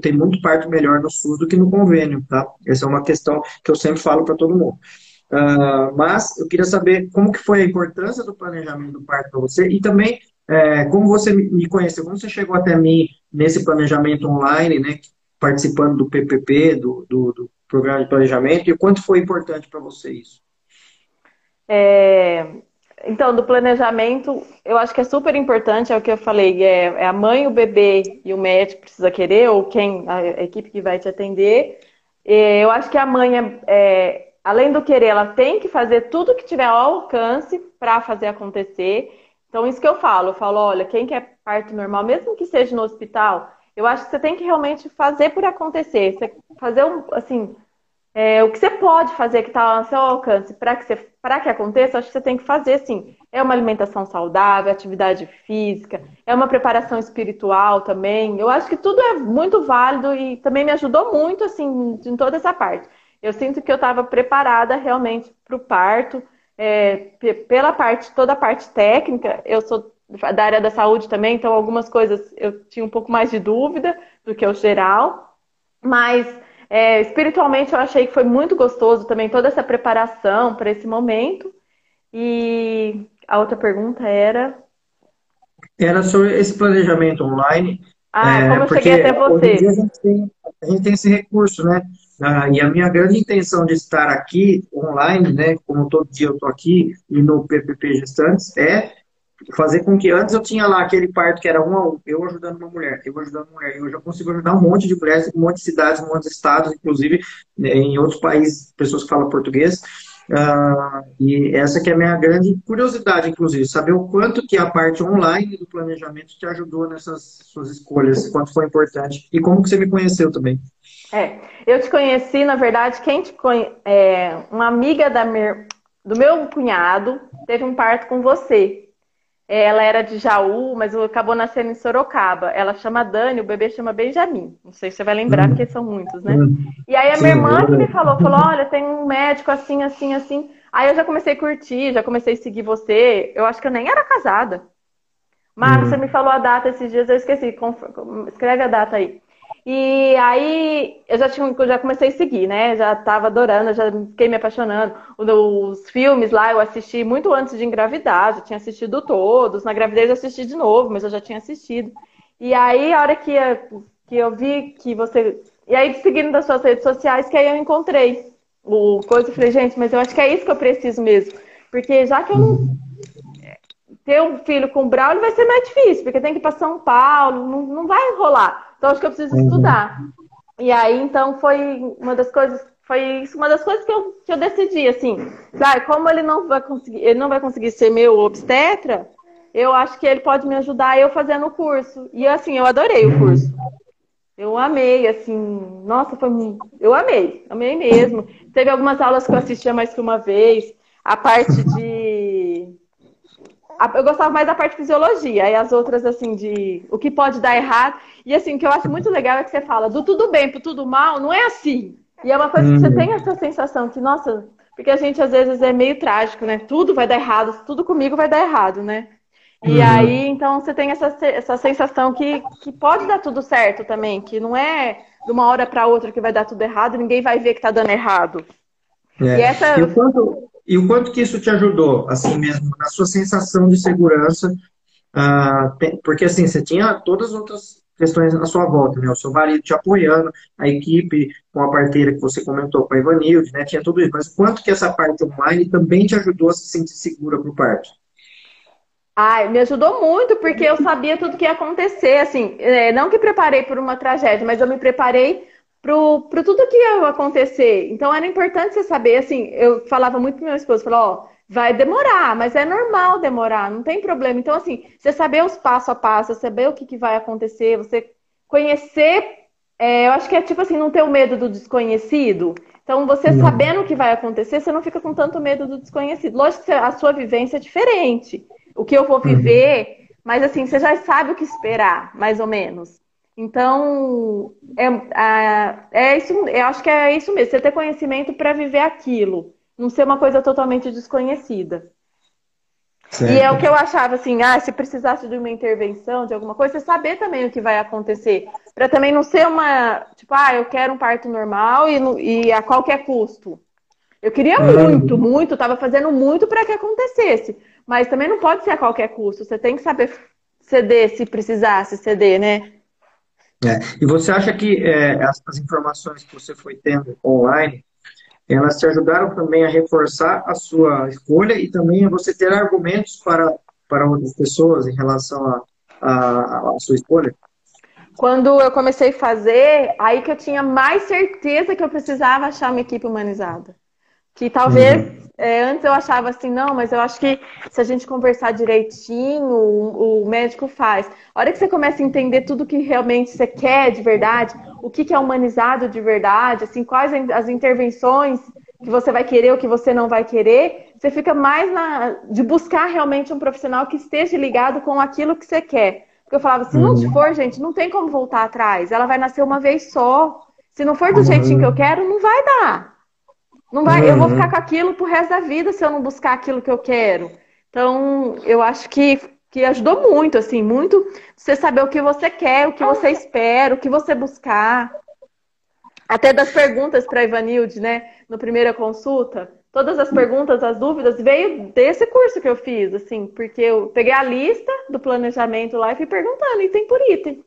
Speaker 1: tem muito parto melhor no SUS do que no convênio, tá? Essa é uma questão que eu sempre falo para todo mundo. Uh, mas eu queria saber como que foi a importância do planejamento do parto para você e também é, como você me conheceu, como você chegou até mim nesse planejamento online, né, participando do PPP, do, do, do programa de planejamento, e quanto foi importante para você isso?
Speaker 3: É, então, do planejamento, eu acho que é super importante, é o que eu falei, é, é a mãe, o bebê e o médico precisa querer, ou quem, a, equipe que vai te atender. É, eu acho que a mãe, é, é, além do querer, ela tem que fazer tudo que tiver ao alcance para fazer acontecer. Então, isso que eu falo, eu falo, olha, quem quer parto normal, mesmo que seja no hospital, eu acho que você tem que realmente fazer por acontecer. Você fazer um, assim, é, o que você pode fazer que está ao seu alcance para que, você, que aconteça, acho que você tem que fazer, sim. É uma alimentação saudável, atividade física, é uma preparação espiritual também. Eu acho que tudo é muito válido e também me ajudou muito, assim, em toda essa parte. Eu sinto que eu estava preparada realmente para o parto é, pela parte, toda a parte técnica, eu sou da área da saúde também, então algumas coisas eu tinha um pouco mais de dúvida do que o geral, mas é, espiritualmente eu achei que foi muito gostoso também toda essa preparação para esse momento. E a outra pergunta era.
Speaker 1: Era sobre esse planejamento online.
Speaker 3: Ah, é, como eu cheguei até você.
Speaker 1: a, gente tem, a gente tem esse recurso, né? Ah, e a minha grande intenção de estar aqui online, né, como todo dia eu estou aqui e no PPP Gestantes, é fazer com que antes eu tinha lá aquele parto que era um a um, eu ajudando uma mulher, eu ajudando uma mulher, eu já consigo ajudar um monte de mulheres, um monte de cidades, um monte de estados, inclusive né, em outros países, pessoas que falam português. Uh, e essa que é a minha grande curiosidade, inclusive, saber o quanto que a parte online do planejamento te ajudou nessas suas escolhas, quanto foi importante e como que você me conheceu também.
Speaker 3: É, eu te conheci, na verdade, quem te conhe... é, uma amiga da minha... do meu cunhado teve um parto com você. É, ela era de Jaú, mas acabou nascendo em Sorocaba. Ela chama Dani, o bebê chama Benjamin. Não sei se você vai lembrar, uhum. porque são muitos, né? Uhum. E aí a minha irmã que me falou, falou, olha, tem um médico assim, assim, assim. Aí eu já comecei a curtir, já comecei a seguir você. Eu acho que eu nem era casada. Mas você me falou a data esses dias, eu esqueci. Escreve a data aí. E aí eu já, tinha, eu já comecei a seguir, né? Já tava adorando, já fiquei me apaixonando. Os filmes lá eu assisti muito antes de engravidar, já tinha assistido todos. Na gravidez eu assisti de novo, mas eu já tinha assistido. E aí, a hora que, eu, que eu vi que você. E aí, seguindo das suas redes sociais, que aí eu encontrei o coisa, eu falei, gente, mas eu acho que é isso que eu preciso mesmo. Porque já que eu não. Ter um filho com Braulio vai ser mais difícil, porque tem que ir para São Paulo, não, não vai rolar. Então acho que eu preciso uhum. estudar. E aí, então, foi uma das coisas, foi isso uma das coisas que eu, que eu decidi, assim, sabe, como ele não vai conseguir, ele não vai conseguir ser meu obstetra, eu acho que ele pode me ajudar eu fazendo o curso. E assim, eu adorei o curso. Eu amei, assim, nossa, foi eu amei, amei mesmo. Teve algumas aulas que eu assistia mais que uma vez. A parte de eu gostava mais da parte de fisiologia, e as outras, assim, de o que pode dar errado. E, assim, o que eu acho muito legal é que você fala do tudo bem pro tudo mal, não é assim. E é uma coisa que você uhum. tem essa sensação que, nossa, porque a gente às vezes é meio trágico, né? Tudo vai dar errado, tudo comigo vai dar errado, né? E uhum. aí, então, você tem essa, essa sensação que, que pode dar tudo certo também, que não é de uma hora para outra que vai dar tudo errado, ninguém vai ver que tá dando errado.
Speaker 1: É. E, essa... o quanto, e o quanto que isso te ajudou, assim mesmo, na sua sensação de segurança? Ah, porque, assim, você tinha todas as outras questões na sua volta, né? O seu marido te apoiando, a equipe com a parteira que você comentou, com a Ivanilde, né? Tinha tudo isso. Mas quanto que essa parte online também te ajudou a se sentir segura para o parto?
Speaker 3: Ai, me ajudou muito, porque eu sabia tudo que ia acontecer, assim, é, não que preparei por uma tragédia, mas eu me preparei para tudo que ia acontecer. Então era importante você saber, assim, eu falava muito pro meu esposo, falou, ó, vai demorar, mas é normal demorar, não tem problema. Então, assim, você saber os passo a passo, saber o que, que vai acontecer, você conhecer, é, eu acho que é tipo assim, não ter o medo do desconhecido. Então, você não. sabendo o que vai acontecer, você não fica com tanto medo do desconhecido. Lógico que a sua vivência é diferente. O que eu vou uhum. viver, uhum. mas assim, você já sabe o que esperar, mais ou menos. Então, é, é isso, eu acho que é isso mesmo, você ter conhecimento para viver aquilo, não ser uma coisa totalmente desconhecida. Certo. E é o que eu achava assim, ah, se precisasse de uma intervenção, de alguma coisa, você saber também o que vai acontecer. Para também não ser uma, tipo, ah, eu quero um parto normal e, e a qualquer custo. Eu queria muito, muito, estava fazendo muito para que acontecesse. Mas também não pode ser a qualquer custo. Você tem que saber ceder se precisasse ceder, né?
Speaker 1: É. E você acha que é, as, as, informações que você foi tendo online, elas te ajudaram também a reforçar a sua escolha e também a você ter argumentos para, para outras pessoas em relação a sua escolha?
Speaker 3: Quando eu comecei a fazer, aí que eu tinha mais certeza que eu precisava achar uma equipe humanizada. Que talvez uhum. é, antes eu achava assim, não, mas eu acho que se a gente conversar direitinho, o, o, médico faz. A hora que você começa a entender tudo que realmente você quer de verdade, o que, que é humanizado de verdade, assim, quais as intervenções que você vai querer ou que você não vai querer, você fica mais na, de buscar realmente um profissional que esteja ligado com aquilo que você quer. Porque eu falava, se não uhum. for, gente, não tem como voltar atrás. Ela vai nascer uma vez só. Se não for do uhum. jeitinho que eu quero, não vai dar. Não vai, uhum. eu vou uhum. ficar com aquilo pro resto da vida se eu não buscar aquilo que eu quero. Então, eu acho que, que ajudou muito, assim, muito você saber o que você quer, o que você espera, o que você buscar. Até das perguntas para Ivanilde, né, no primeira consulta, todas as perguntas, as dúvidas veio desse curso que eu fiz, assim, porque eu peguei a lista do planejamento lá e fui perguntando item por item.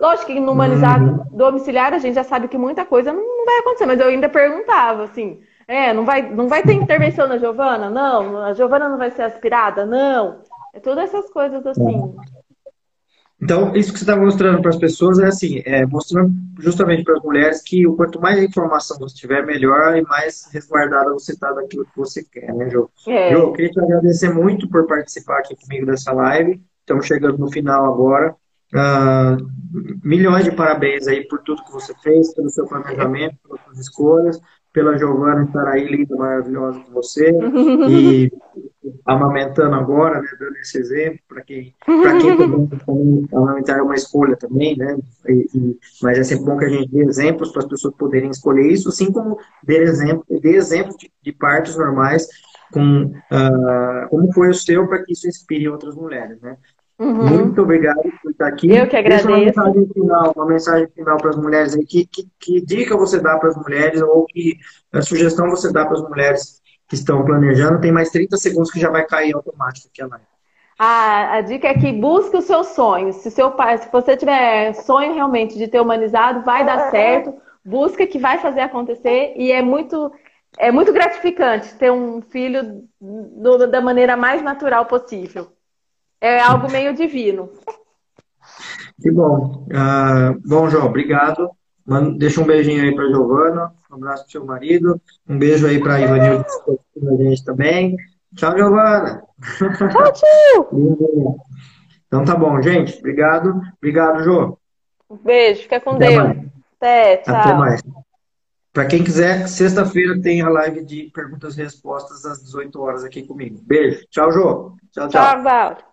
Speaker 3: Lógico que no humanizado uhum. domiciliar a gente já sabe que muita coisa não, não vai acontecer, mas eu ainda perguntava, assim, é, não vai, não vai ter intervenção na Giovana? Não. A Giovana não vai ser aspirada? Não. É todas essas coisas assim.
Speaker 1: Então, isso que você está mostrando para as pessoas é assim, é mostrando justamente para as mulheres que o quanto mais informação você tiver, melhor e mais resguardada você está daquilo que você quer, né, Jô? É. Jô, eu queria te agradecer muito por participar aqui comigo dessa live. Estamos chegando no final agora. Uh, milhões de parabéns aí por tudo que você fez, pelo seu planejamento, pelas suas escolhas pela Giovana estar aí linda, maravilhosa com você e amamentando agora, né, dando esse exemplo para quem para quem também, amamentar é uma escolha também, né? E, e, mas é sempre bom que a gente dê exemplos para as pessoas poderem escolher isso, assim como dê exemplo, dê exemplo de, de partos normais com uh, como foi o seu para que isso inspire outras mulheres, né? Uhum. Muito obrigado por estar aqui.
Speaker 3: Eu que agradeço.
Speaker 1: Deixa uma mensagem final, uma mensagem final para as mulheres aí. Que, que, que, dica você dá para as mulheres ou que sugestão você dá para as mulheres que estão planejando? Tem mais 30 segundos que já vai cair automático aqui a live.
Speaker 3: A, a dica é que busque os seus sonhos. Se, seu pai, se você tiver sonho realmente de ter humanizado, vai dar certo. Busca que vai fazer acontecer e é muito é muito gratificante ter um filho do, da maneira mais natural possível. É algo meio divino.
Speaker 1: Que bom. Uh, bom, João, obrigado. Mano, deixa um beijinho aí para Giovana, um abraço pro seu marido, um beijo aí para a Ivanilda que a gente também. Tchau, Giovana.
Speaker 3: Tchau, tio!
Speaker 1: Então tá bom, gente. Obrigado. Obrigado, Jô.
Speaker 3: Um beijo, fica com
Speaker 1: Até
Speaker 3: Deus.
Speaker 1: mais.
Speaker 3: Até, tchau.
Speaker 1: Até mais. Para quem quiser, sexta-feira tem a live de perguntas e respostas às 18 horas aqui comigo. Beijo. Tchau, Jô. Tchau, tchau.
Speaker 3: Tchau, Valdo.